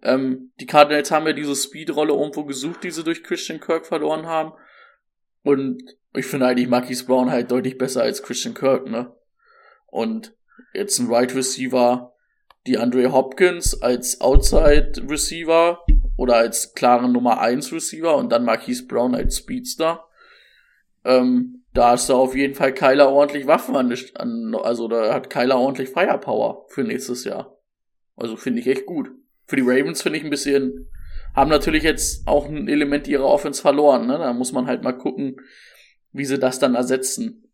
Ähm, die Cardinals haben ja diese Speed-Rolle irgendwo gesucht, die sie durch Christian Kirk verloren haben. Und ich finde eigentlich Marquise Brown halt deutlich besser als Christian Kirk, ne? Und jetzt ein Right Receiver, die Andre Hopkins als Outside Receiver oder als klaren Nummer 1 Receiver und dann Marquise Brown als Speedster. Ähm, da hast du auf jeden Fall Kyler ordentlich Waffen an, an also da hat Kyler ordentlich Firepower für nächstes Jahr. Also finde ich echt gut. Für die Ravens finde ich ein bisschen, haben natürlich jetzt auch ein Element ihrer Offense verloren, ne? Da muss man halt mal gucken, wie sie das dann ersetzen.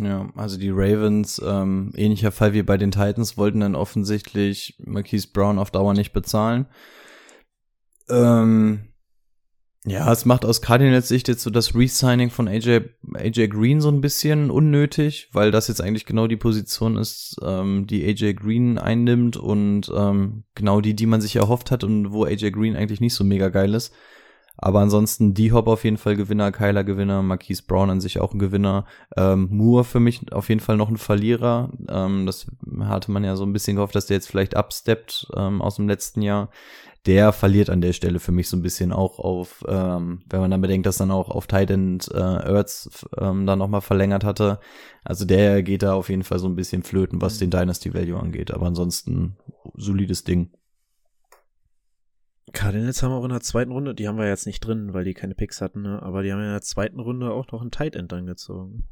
Ja, also die Ravens, ähm, ähnlicher Fall wie bei den Titans, wollten dann offensichtlich Marquise Brown auf Dauer nicht bezahlen. Ähm, ja, es macht aus Cardinals Sicht jetzt so das Resigning von AJ, AJ Green so ein bisschen unnötig, weil das jetzt eigentlich genau die Position ist, ähm, die AJ Green einnimmt und ähm, genau die, die man sich erhofft hat und wo AJ Green eigentlich nicht so mega geil ist. Aber ansonsten D-Hop auf jeden Fall Gewinner, Kyler Gewinner, Marquise Brown an sich auch ein Gewinner. Ähm, Moore für mich auf jeden Fall noch ein Verlierer. Ähm, das hatte man ja so ein bisschen gehofft, dass der jetzt vielleicht absteppt ähm, aus dem letzten Jahr der verliert an der Stelle für mich so ein bisschen auch auf, ähm, wenn man dann bedenkt, dass dann auch auf Titan äh, Earths ähm, dann nochmal verlängert hatte. Also der geht da auf jeden Fall so ein bisschen flöten, was den Dynasty Value angeht. Aber ansonsten solides Ding. Cardinals haben auch in der zweiten Runde, die haben wir jetzt nicht drin, weil die keine Picks hatten, ne? aber die haben in der zweiten Runde auch noch einen Tight End angezogen.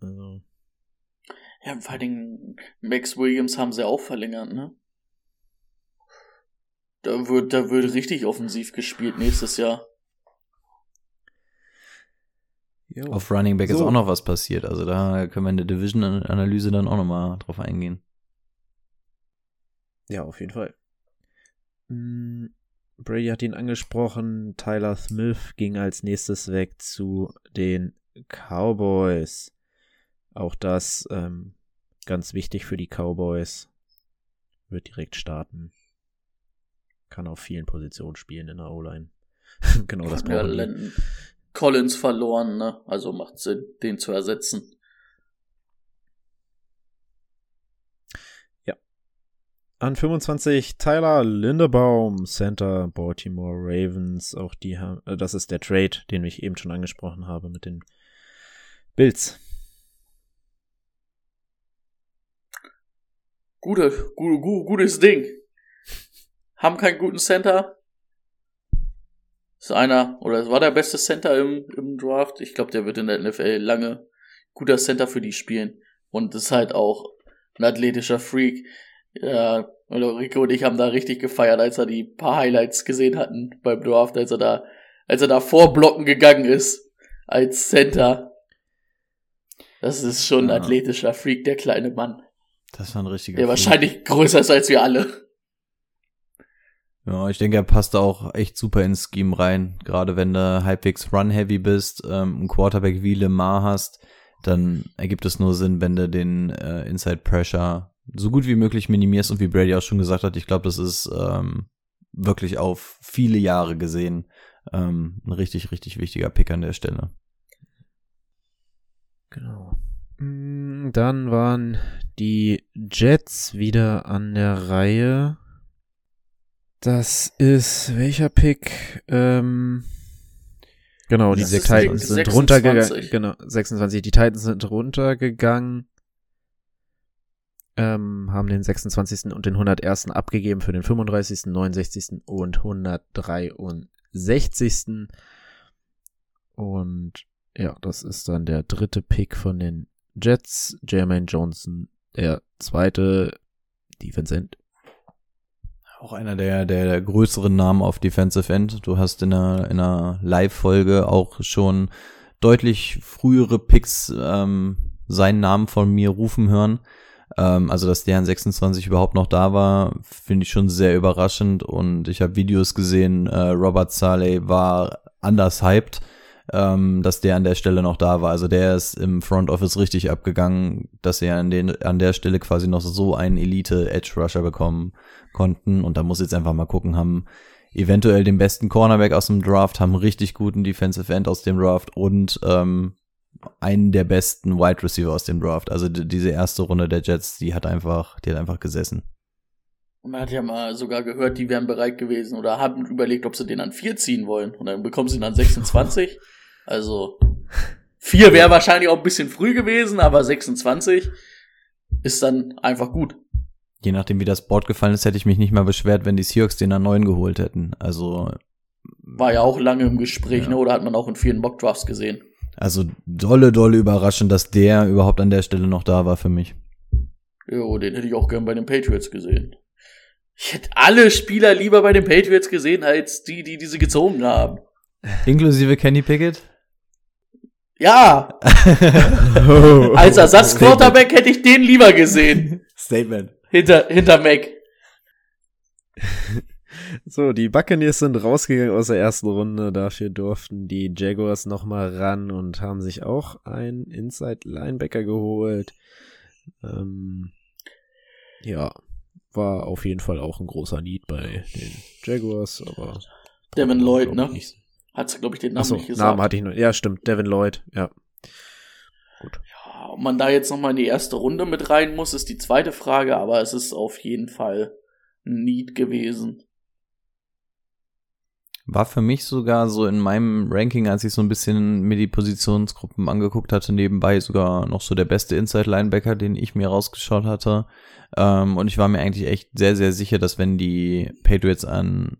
Also. Ja, vor allem Max Williams haben sie auch verlängert, ne? Da wird, da wird richtig offensiv gespielt nächstes Jahr. Jo. Auf Running Back so. ist auch noch was passiert. Also da können wir in der Division-Analyse dann auch nochmal drauf eingehen. Ja, auf jeden Fall. Hm, Brady hat ihn angesprochen. Tyler Smith ging als nächstes weg zu den Cowboys. Auch das ähm, ganz wichtig für die Cowboys. Wird direkt starten kann auf vielen Positionen spielen in der O-Line. genau das ja, Collins verloren, ne? Also macht Sinn, den zu ersetzen. Ja. An 25 Tyler Lindebaum, Center Baltimore Ravens. Auch die haben, äh, das ist der Trade, den ich eben schon angesprochen habe mit den Bills. Gute, gute, gutes Ding haben keinen guten Center. Ist einer, oder war der beste Center im, im Draft. Ich glaube, der wird in der NFL lange guter Center für die spielen. Und ist halt auch ein athletischer Freak. Ja, Rico und ich haben da richtig gefeiert, als er die paar Highlights gesehen hatten beim Draft, als er da, als er da vorblocken gegangen ist. Als Center. Das ist schon ein ja. athletischer Freak, der kleine Mann. Das war ein richtiger Der Freak. wahrscheinlich größer ist als wir alle. Ja, ich denke, er passt auch echt super ins Scheme rein. Gerade wenn du halbwegs run-heavy bist, ähm, ein Quarterback wie Lemar hast, dann ergibt es nur Sinn, wenn du den äh, Inside Pressure so gut wie möglich minimierst und wie Brady auch schon gesagt hat, ich glaube, das ist ähm, wirklich auf viele Jahre gesehen ähm, ein richtig, richtig wichtiger Pick an der Stelle. Genau. Mm, dann waren die Jets wieder an der Reihe das ist welcher Pick? Ähm, genau, die Titans sind runtergegangen. Genau, 26. Die Titans sind runtergegangen. Ähm, haben den 26. und den 101. abgegeben für den 35., 69. und 163. Und ja, das ist dann der dritte Pick von den Jets. Jermaine Johnson, der zweite Defense End auch einer der, der größeren Namen auf Defensive End. Du hast in einer, in einer Live-Folge auch schon deutlich frühere Picks ähm, seinen Namen von mir rufen hören. Ähm, also, dass der an 26 überhaupt noch da war, finde ich schon sehr überraschend. Und ich habe Videos gesehen, äh, Robert Saleh war anders hyped ähm, dass der an der Stelle noch da war. Also der ist im Front Office richtig abgegangen, dass er an, den, an der Stelle quasi noch so einen Elite-Edge-Rusher bekommen konnten. Und da muss jetzt einfach mal gucken, haben eventuell den besten Cornerback aus dem Draft, haben richtig guten Defensive End aus dem Draft und ähm, einen der besten Wide Receiver aus dem Draft. Also diese erste Runde der Jets, die hat einfach, die hat einfach gesessen. Man hat ja mal sogar gehört, die wären bereit gewesen oder haben überlegt, ob sie den an vier ziehen wollen. Und dann bekommen sie ihn an 26. Also vier wäre wahrscheinlich auch ein bisschen früh gewesen, aber 26 ist dann einfach gut. Je nachdem, wie das Board gefallen ist, hätte ich mich nicht mal beschwert, wenn die Seahawks den an neun geholt hätten. Also war ja auch lange im Gespräch, ja. ne? Oder hat man auch in vielen Mockdrafts gesehen? Also dolle, dolle überraschend, dass der überhaupt an der Stelle noch da war für mich. Jo, den hätte ich auch gern bei den Patriots gesehen. Ich hätte alle Spieler lieber bei den Patriots gesehen, als die, die diese gezogen haben. Inklusive Kenny Pickett? Ja, als Ersatzquarterback hätte ich den lieber gesehen. Statement. Hinter, hinter Mac. So, die Buccaneers sind rausgegangen aus der ersten Runde. Dafür durften die Jaguars nochmal ran und haben sich auch einen Inside Linebacker geholt. Ähm, ja, war auf jeden Fall auch ein großer Need bei den Jaguars, aber. Devin Lloyd, ne? ich nicht. Hat glaube ich, den Namen Achso, nicht gesagt. Namen hatte ich noch. Ja, stimmt, Devin Lloyd, ja. Ja, Ob man da jetzt nochmal in die erste Runde mit rein muss, ist die zweite Frage, aber es ist auf jeden Fall ein Need gewesen. War für mich sogar so in meinem Ranking, als ich so ein bisschen mir die Positionsgruppen angeguckt hatte, nebenbei sogar noch so der beste Inside-Linebacker, den ich mir rausgeschaut hatte. Ähm, und ich war mir eigentlich echt sehr, sehr sicher, dass wenn die Patriots an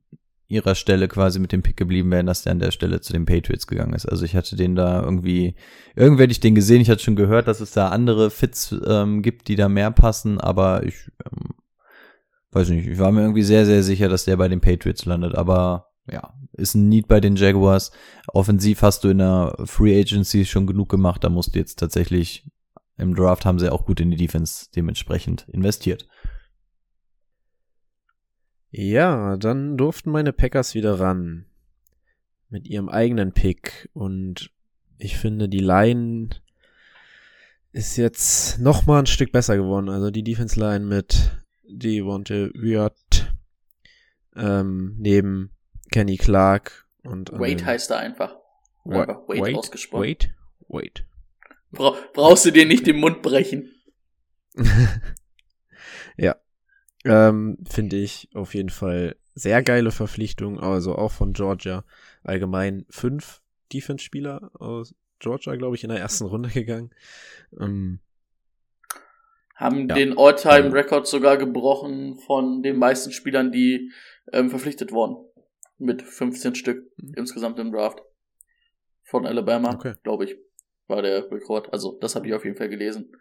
ihrer Stelle quasi mit dem Pick geblieben wären, dass der an der Stelle zu den Patriots gegangen ist. Also ich hatte den da irgendwie, irgendwie hätte ich den gesehen, ich hatte schon gehört, dass es da andere Fits ähm, gibt, die da mehr passen, aber ich ähm, weiß nicht, ich war mir irgendwie sehr, sehr sicher, dass der bei den Patriots landet, aber ja, ist ein Need bei den Jaguars. Offensiv hast du in der Free Agency schon genug gemacht, da musst du jetzt tatsächlich im Draft haben sie auch gut in die Defense dementsprechend investiert. Ja, dann durften meine Packers wieder ran. Mit ihrem eigenen Pick. Und ich finde, die Line ist jetzt noch mal ein Stück besser geworden. Also die Defense Line mit Devonte Wyatt ähm, neben Kenny Clark und Wade den- heißt er einfach. Wa- Einfach Wade, ausgesprochen. Wade? Wade. Bra brauchst du dir nicht den Mund brechen. ja. Ähm, Finde ich auf jeden Fall sehr geile Verpflichtung, also auch von Georgia. Allgemein fünf Defense-Spieler aus Georgia, glaube ich, in der ersten Runde gegangen. Ähm, Haben Ja. den All-Time-Rekord sogar gebrochen von den meisten Spielern, die ähm, verpflichtet wurden. Mit 15 Stück Mhm. insgesamt im Draft. Von Alabama, Okay. glaube ich, war der Rekord. Also, das habe ich auf jeden Fall gelesen.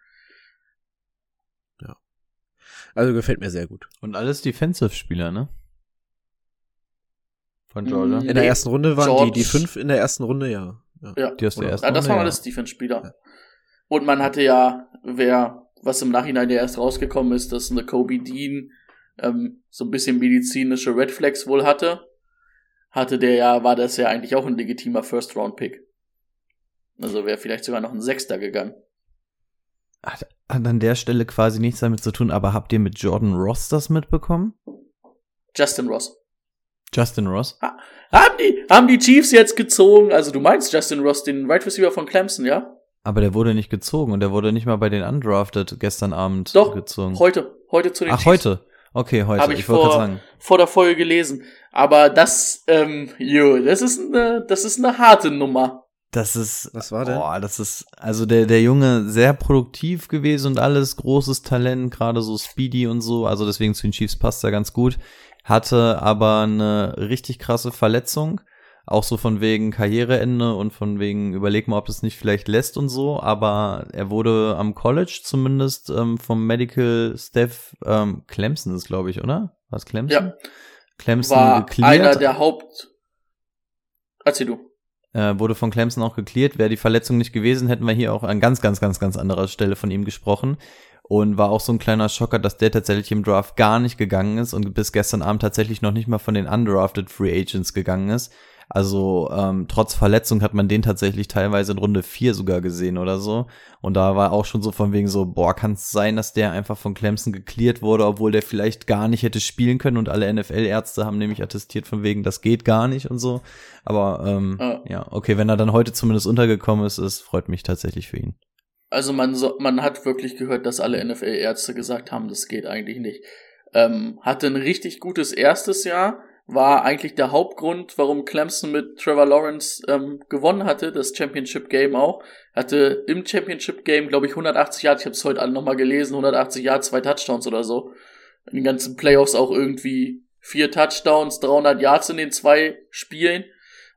Also gefällt mir sehr gut. Und alles Defensive-Spieler, ne? Von Georgia. Mm, In der Nee, ersten Runde waren George- die, die fünf in der ersten Runde, ja. ja. Ja, Die aus der ersten ja das Runde, waren ja. alles Defense-Spieler. Ja. Und man hatte ja, wer, was im Nachhinein ja erst rausgekommen ist, dass eine Kobe Dean ähm, so ein bisschen medizinische Red Flags wohl hatte, hatte der ja, war das ja eigentlich auch ein legitimer First-Round-Pick. Also wäre vielleicht sogar noch ein Sechster gegangen. Hat, hat an der Stelle quasi nichts damit zu tun, aber habt ihr mit Jordan Ross das mitbekommen? Justin Ross. Justin Ross? Haben die, haben die Chiefs jetzt gezogen? Also du meinst Justin Ross, den Right Receiver von Clemson, ja? Aber der wurde nicht gezogen und der wurde nicht mal bei den Undrafted gestern Abend Doch, gezogen. Heute, heute zu den Ach, Chiefs. heute. Okay, heute. Hab ich ich vor- sagen. Vor der Folge gelesen. Aber das, ähm, jo, das ist eine, das ist eine harte Nummer. Das ist, Was war denn? boah, das ist, also der, der Junge sehr produktiv gewesen und alles, großes Talent, gerade so Speedy und so, also deswegen zu den Chiefs passt er ganz gut, hatte aber eine richtig krasse Verletzung, auch so von wegen Karriereende und von wegen, überleg mal, ob das nicht vielleicht lässt und so, aber er wurde am College zumindest ähm, vom Medical Staff, ähm, Clemson ist glaube ich, oder? Was Clemson? Ja. Clemson War gecleared. einer der Haupt, erzähl du. Äh, wurde von Clemson auch geklärt. Wäre die Verletzung nicht gewesen, hätten wir hier auch an ganz, ganz, ganz, ganz anderer Stelle von ihm gesprochen. Und war auch so ein kleiner Schocker, dass der tatsächlich im Draft gar nicht gegangen ist und bis gestern Abend tatsächlich noch nicht mal von den undrafted Free Agents gegangen ist. Also ähm, trotz Verletzung hat man den tatsächlich teilweise in Runde 4 sogar gesehen oder so. Und da war auch schon so von wegen so, boah, kann es sein, dass der einfach von Clemson geklärt wurde, obwohl der vielleicht gar nicht hätte spielen können und alle NFL-Ärzte haben nämlich attestiert von wegen, das geht gar nicht und so. Aber ähm, Ja. ja, okay, wenn er dann heute zumindest untergekommen ist, es freut mich tatsächlich für ihn. Also man, so, man hat wirklich gehört, dass alle NFL-Ärzte gesagt haben, das geht eigentlich nicht. Ähm, hatte ein richtig gutes erstes Jahr, war eigentlich der Hauptgrund, warum Clemson mit Trevor Lawrence ähm, gewonnen hatte, das Championship Game auch. Hatte im Championship Game, glaube ich, 180 Yards, ich habe es heute alle nochmal gelesen, 180 Yards, zwei Touchdowns oder so. In den ganzen Playoffs auch irgendwie vier Touchdowns, 300 Yards in den zwei Spielen.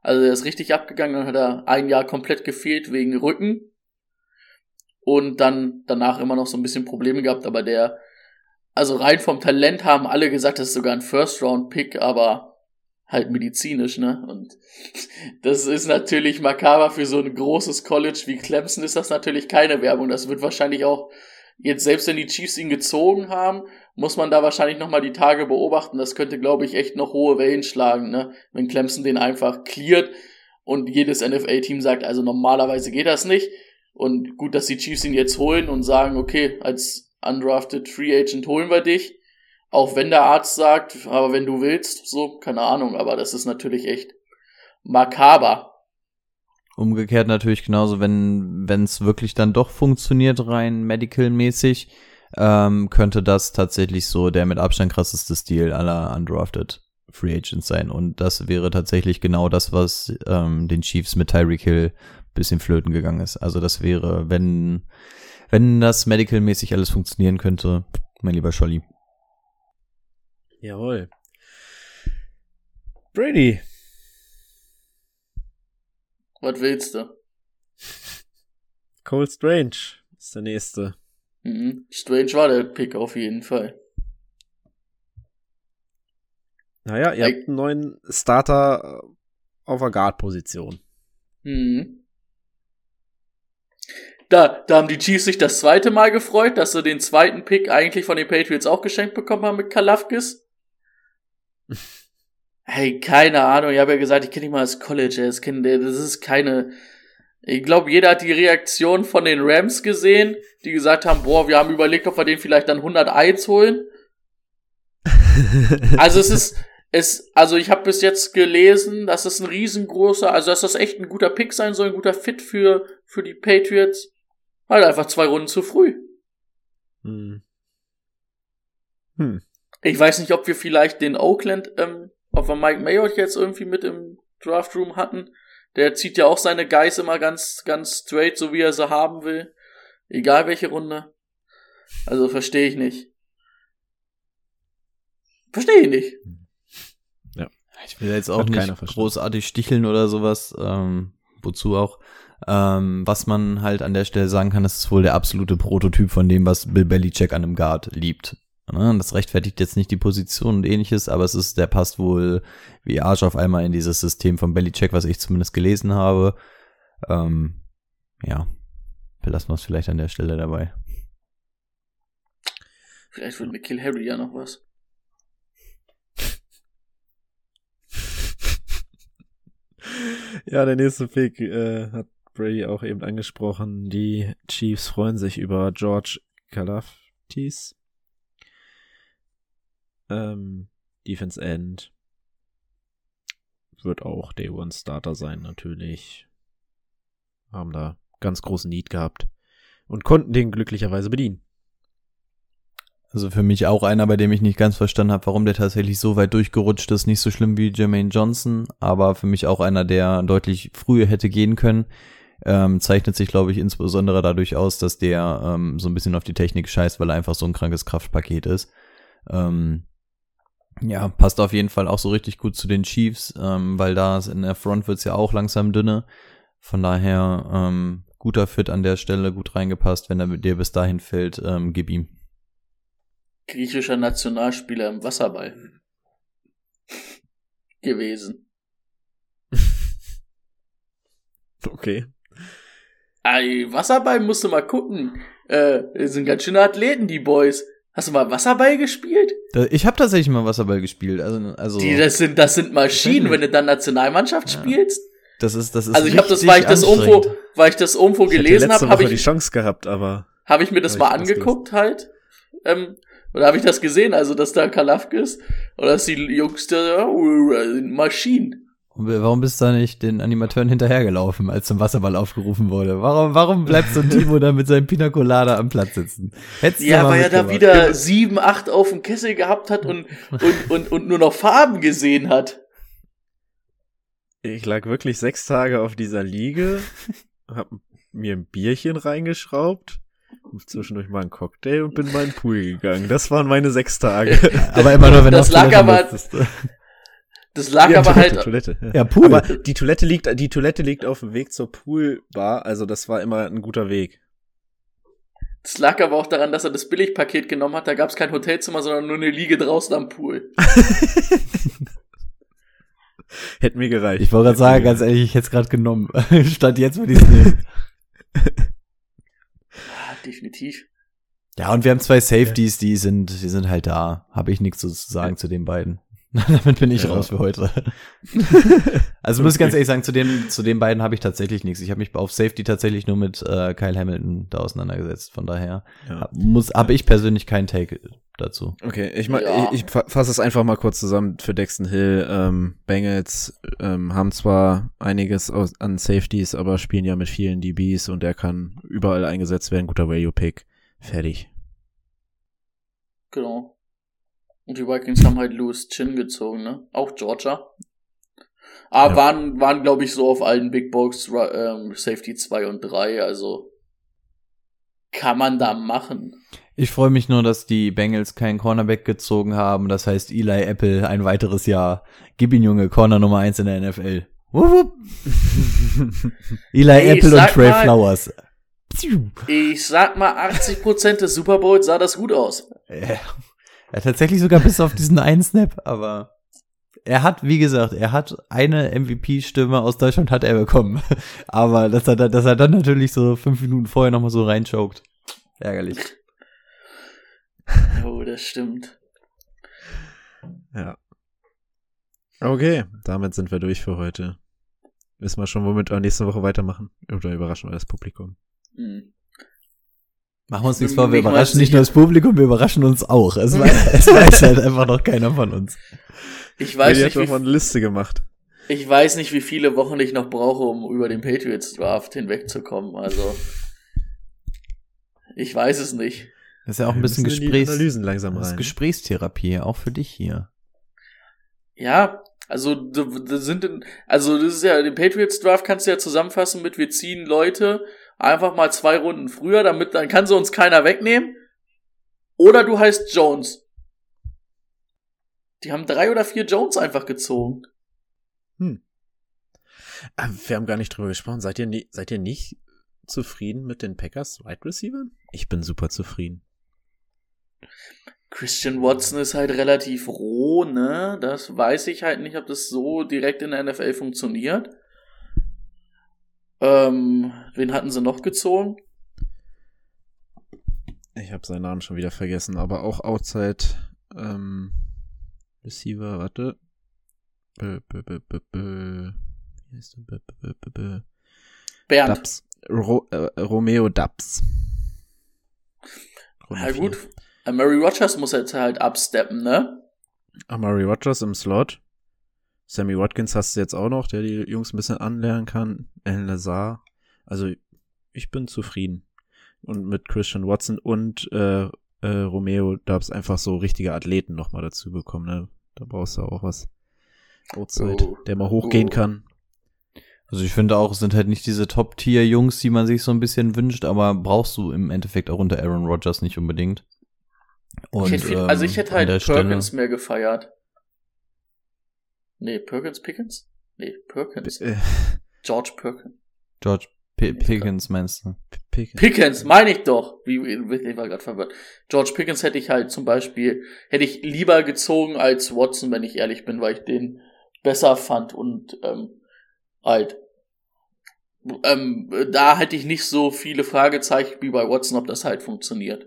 Also er ist richtig abgegangen, dann hat er ein Jahr komplett gefehlt wegen Rücken und dann danach immer noch so ein bisschen Probleme gehabt, aber der, also rein vom Talent haben alle gesagt, das ist sogar ein First-Round-Pick, aber halt medizinisch, ne? Und das ist natürlich makaber für so ein großes College wie Clemson ist das natürlich keine Werbung. Das wird wahrscheinlich auch jetzt selbst wenn die Chiefs ihn gezogen haben, muss man da wahrscheinlich noch mal die Tage beobachten. Das könnte, glaube ich, echt noch hohe Wellen schlagen, ne? Wenn Clemson den einfach cleart und jedes NFL-Team sagt, also normalerweise geht das nicht. Und gut, dass die Chiefs ihn jetzt holen und sagen, okay, als undrafted Free Agent holen wir dich. Auch wenn der Arzt sagt, aber wenn du willst, so, keine Ahnung, aber das ist natürlich echt makaber. Umgekehrt natürlich genauso, wenn es wirklich dann doch funktioniert, rein medical-mäßig, ähm, könnte das tatsächlich so der mit Abstand krasseste Stil aller undrafted Free Agents sein. Und das wäre tatsächlich genau das, was ähm, den Chiefs mit Tyreek Hill bisschen flöten gegangen ist. Also das wäre, wenn wenn das medical-mäßig alles funktionieren könnte, mein lieber Scholli. Jawohl. Brady. Was willst du? Cole Strange ist der nächste. Mhm. Strange war der Pick auf jeden Fall. Naja, ihr Ey. habt einen neuen Starter auf der Guard-Position. Mhm. Da, da haben die Chiefs sich das zweite Mal gefreut, dass sie den zweiten Pick eigentlich von den Patriots auch geschenkt bekommen haben mit Kalafkis. Hey, keine Ahnung. Ich habe ja gesagt, ich kenne ihn mal als College. Das, kenn, das ist keine. Ich glaube, jeder hat die Reaktion von den Rams gesehen, die gesagt haben, boah, wir haben überlegt, ob wir den vielleicht dann 101 holen. Also es ist, es, also ich habe bis jetzt gelesen, dass es ein riesengroßer, also dass das echt ein guter Pick sein soll, ein guter Fit für, für die Patriots. Halt einfach zwei Runden zu früh. Hm. Hm. Ich weiß nicht, ob wir vielleicht den Oakland, ähm, ob wir Mike Mayock jetzt irgendwie mit im Draftroom hatten. Der zieht ja auch seine Guys immer ganz, ganz straight, so wie er sie haben will. Egal welche Runde. Also verstehe ich nicht. Verstehe ich nicht. Ich will jetzt auch Hat nicht großartig sticheln oder sowas, ähm, wozu auch. Ähm, was man halt an der Stelle sagen kann, das ist wohl der absolute Prototyp von dem, was Bill Belichick an einem Guard liebt. Ne? Das rechtfertigt jetzt nicht die Position und ähnliches, aber es ist, der passt wohl wie Arsch auf einmal in dieses System von Belichick, was ich zumindest gelesen habe. Ähm, ja, belassen wir es vielleicht an der Stelle dabei. Vielleicht wird mit Kill Harry ja noch was. Ja, der nächste Pick äh, hat Brady auch eben angesprochen. Die Chiefs freuen sich über George Kalaftis. Ähm, Defense End. Wird auch Day One Starter sein, natürlich. Haben da ganz großen Need gehabt. Und konnten den glücklicherweise bedienen. Also für mich auch einer, bei dem ich nicht ganz verstanden habe, warum der tatsächlich so weit durchgerutscht ist. Nicht so schlimm wie Jermaine Johnson, aber für mich auch einer, der deutlich früher hätte gehen können. Ähm, zeichnet sich, glaube ich, insbesondere dadurch aus, dass der ähm, so ein bisschen auf die Technik scheißt, weil er einfach so ein krankes Kraftpaket ist. Ähm, ja, passt auf jeden Fall auch so richtig gut zu den Chiefs, ähm, weil da in der Front wird's ja auch langsam dünne. Von daher ähm, guter Fit an der Stelle, gut reingepasst. Wenn er mit dir bis dahin fällt, ähm, gib ihm. Griechischer Nationalspieler im Wasserball. Gewesen. Okay. Ey, Wasserball musst du mal gucken. Äh, das sind ganz schöne Athleten, die Boys. Hast du mal Wasserball gespielt? Ich habe tatsächlich mal Wasserball gespielt. Also, also Die, das sind, das sind Maschinen, wenn du dann Nationalmannschaft Ja. spielst. das ist, das ist. Also ich habe das, weil ich das irgendwo, weil ich das irgendwo Ich gelesen habe, habe Woche die ich, Chance gehabt, aber habe ich mir das mal ich angeguckt halt. Ähm, oder habe ich das gesehen, also dass da Kalafkis oder dass die Jungs da oh, sind Maschinen. Und Warum bist du da nicht den Animateuren hinterhergelaufen, als zum Wasserball aufgerufen wurde? Warum, warum bleibt so ein Timo da mit seinem Pina Colada am Platz sitzen? Hättest du Ja, weil er da wieder sieben, acht auf dem Kessel gehabt hat und, und, und, und nur noch Farben gesehen hat. ich lag wirklich sechs Tage auf dieser Liege, hab mir ein Bierchen reingeschraubt, zwischendurch mal einen Cocktail und bin mal in den Pool gegangen. Das waren meine sechs Tage. Aber immer nur, wenn Das auf lag aber-. Das lag Ja, aber Toilette, halt, Toilette. Ja. Ja, Pool. Aber die Toilette liegt, die Toilette liegt auf dem Weg zur Poolbar, also das war immer ein guter Weg. das lag aber auch daran, dass er das Billigpaket genommen hat. Da gab es kein Hotelzimmer, sondern nur eine Liege draußen am Pool. Hätte mir gereicht. Ich wollte gerade sagen, ganz ehrlich, ich hätte es gerade genommen. Statt jetzt würde ich es nehmen. Ah, definitiv. Ja, und wir haben zwei Safeties, die sind, die sind halt da. Habe ich nichts zu sagen zu den beiden. Damit bin ich Ja. raus für heute. also muss ich ganz ehrlich sagen, zu den, zu den beiden habe ich tatsächlich nichts. Ich habe mich auf Safety tatsächlich nur mit äh, Kyle Hamilton da auseinandergesetzt. Von daher Ja. muss, habe ich persönlich keinen Take dazu. Okay, ich, Ja. ich, ich fa- fasse es einfach mal kurz zusammen für Dexton Hill. Ähm, Bengals ähm, haben zwar einiges aus, an Safeties, aber spielen ja mit vielen DBs und der kann überall eingesetzt werden. Guter Value-Pick. Fertig. Genau. Und die Vikings haben halt Louis Chin gezogen, ne? Auch Georgia. Aber Ja. waren, waren glaube ich, so auf allen Big Box ähm, Safety 2 und 3, also kann man da machen. Ich freue mich nur, dass die Bengals keinen Cornerback gezogen haben. Das heißt, Eli Apple ein weiteres Jahr. Gib ihn, Junge, Corner Nummer eins in der NFL. Wupp, wupp. Eli Ey, ich Apple und Trey mal- Flowers. Ich sag mal, 80% des Super Bowls sah das gut aus. Ja. Ja, tatsächlich sogar bis auf diesen einen Snap, aber er hat, wie gesagt, er hat eine MVP-Stimme aus Deutschland hat er bekommen. Aber dass er, da- dass er dann natürlich so fünf Minuten vorher nochmal so reinchoked. Ärgerlich. Oh, das stimmt. ja. Okay, damit sind wir durch für heute. Wissen wir schon, womit wir nächste Woche weitermachen? Oder überraschen wir das Publikum? Hm. Machen wir uns nichts vor, wir nicht mal überraschen nicht nur das Publikum, wir überraschen uns auch. Es weiß, es weiß halt einfach noch keiner von uns. Ich weiß Die nicht, wie, eine Liste gemacht. ich weiß nicht, wie viele Wochen ich noch brauche, um über den Patriots Draft hinwegzukommen. Also, ich weiß es nicht. Das ist ja auch ein bisschen Gesprächs Analysen langsam das ist rein. Gesprächstherapie, auch für dich hier. Ja, also da, da sind in- also das ist ja den Patriots Draft kannst du ja zusammenfassen mit wir ziehen Leute einfach mal zwei Runden früher, damit dann kann sie uns keiner wegnehmen. Oder du heißt Jones. Die haben drei oder vier Jones einfach gezogen. Ah, Wir haben gar nicht drüber gesprochen. Seid ihr, nie, seid ihr nicht zufrieden mit den Packers Wide Receivers? Ich bin super zufrieden. Christian Watson ist halt relativ roh, ne? Das weiß ich halt nicht, ob das so direkt in der NFL funktioniert. Ähm, wen hatten sie noch gezogen? Ich habe seinen Namen schon wieder vergessen, aber auch Outside ähm, Receiver, warte. Bö, bö, bö, bö, bö. Wie heißt der? Bö, bö, bö, bö. Bernd. Dubs. Ro äh, Romeo Dubs. Runde Ja gut. Murray Rogers muss jetzt halt absteppen, ne? Amari Rogers im Slot. Sammy Watkins hast du jetzt auch noch, der die Jungs ein bisschen anlernen kann. El Lazar. Also ich bin zufrieden. Und mit Christian Watson und äh, äh, Romeo Dubs einfach so richtige Athleten nochmal dazu bekommen. Ne? Da brauchst du auch was. Outside, Oh. der mal hochgehen Oh. kann. Also ich finde auch, es sind halt nicht diese Top-Tier-Jungs, die man sich so ein bisschen wünscht, aber brauchst du im Endeffekt auch unter Aaron Rodgers nicht unbedingt. Und, ich hätte viel, also ich ähm, hätte halt der Stelle- Perkins mehr gefeiert. Nee, Perkins Pickens? Nee, Perkins. Äh, George Perkins. George P Pickens meinst du? Pickens. Pickens, meine ich doch. Wie, wie- ich war gerade verwirrt. George Pickens hätte ich halt zum Beispiel, hätte ich lieber gezogen als Watson, wenn ich ehrlich bin, weil ich den besser fand und ähm, halt ähm, da hätte ich nicht so viele Fragezeichen wie bei Watson, ob das halt funktioniert.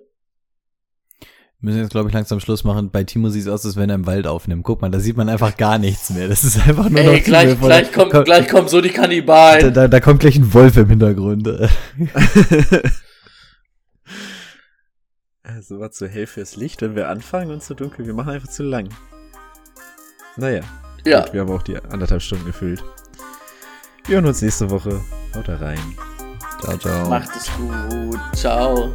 Wir müssen jetzt, glaube ich, langsam Schluss machen. Bei Timo sieht es aus, als wenn er im Wald aufnimmt. Guck mal, da sieht man einfach gar nichts mehr. Das ist einfach nur noch Ey, gleich, Timo, gleich, kommt, komm- gleich kommen so die Da, Kannibalen. da, da kommt gleich ein Wolf im Hintergrund. Also war zu hell fürs Licht, wenn wir anfangen und zu dunkel. Wir machen einfach zu lang. Naja, Ja, gut, wir haben auch die anderthalb Stunden gefüllt. Wir hören uns nächste Woche. Haut da rein. ciao, ciao. macht es gut. Ciao.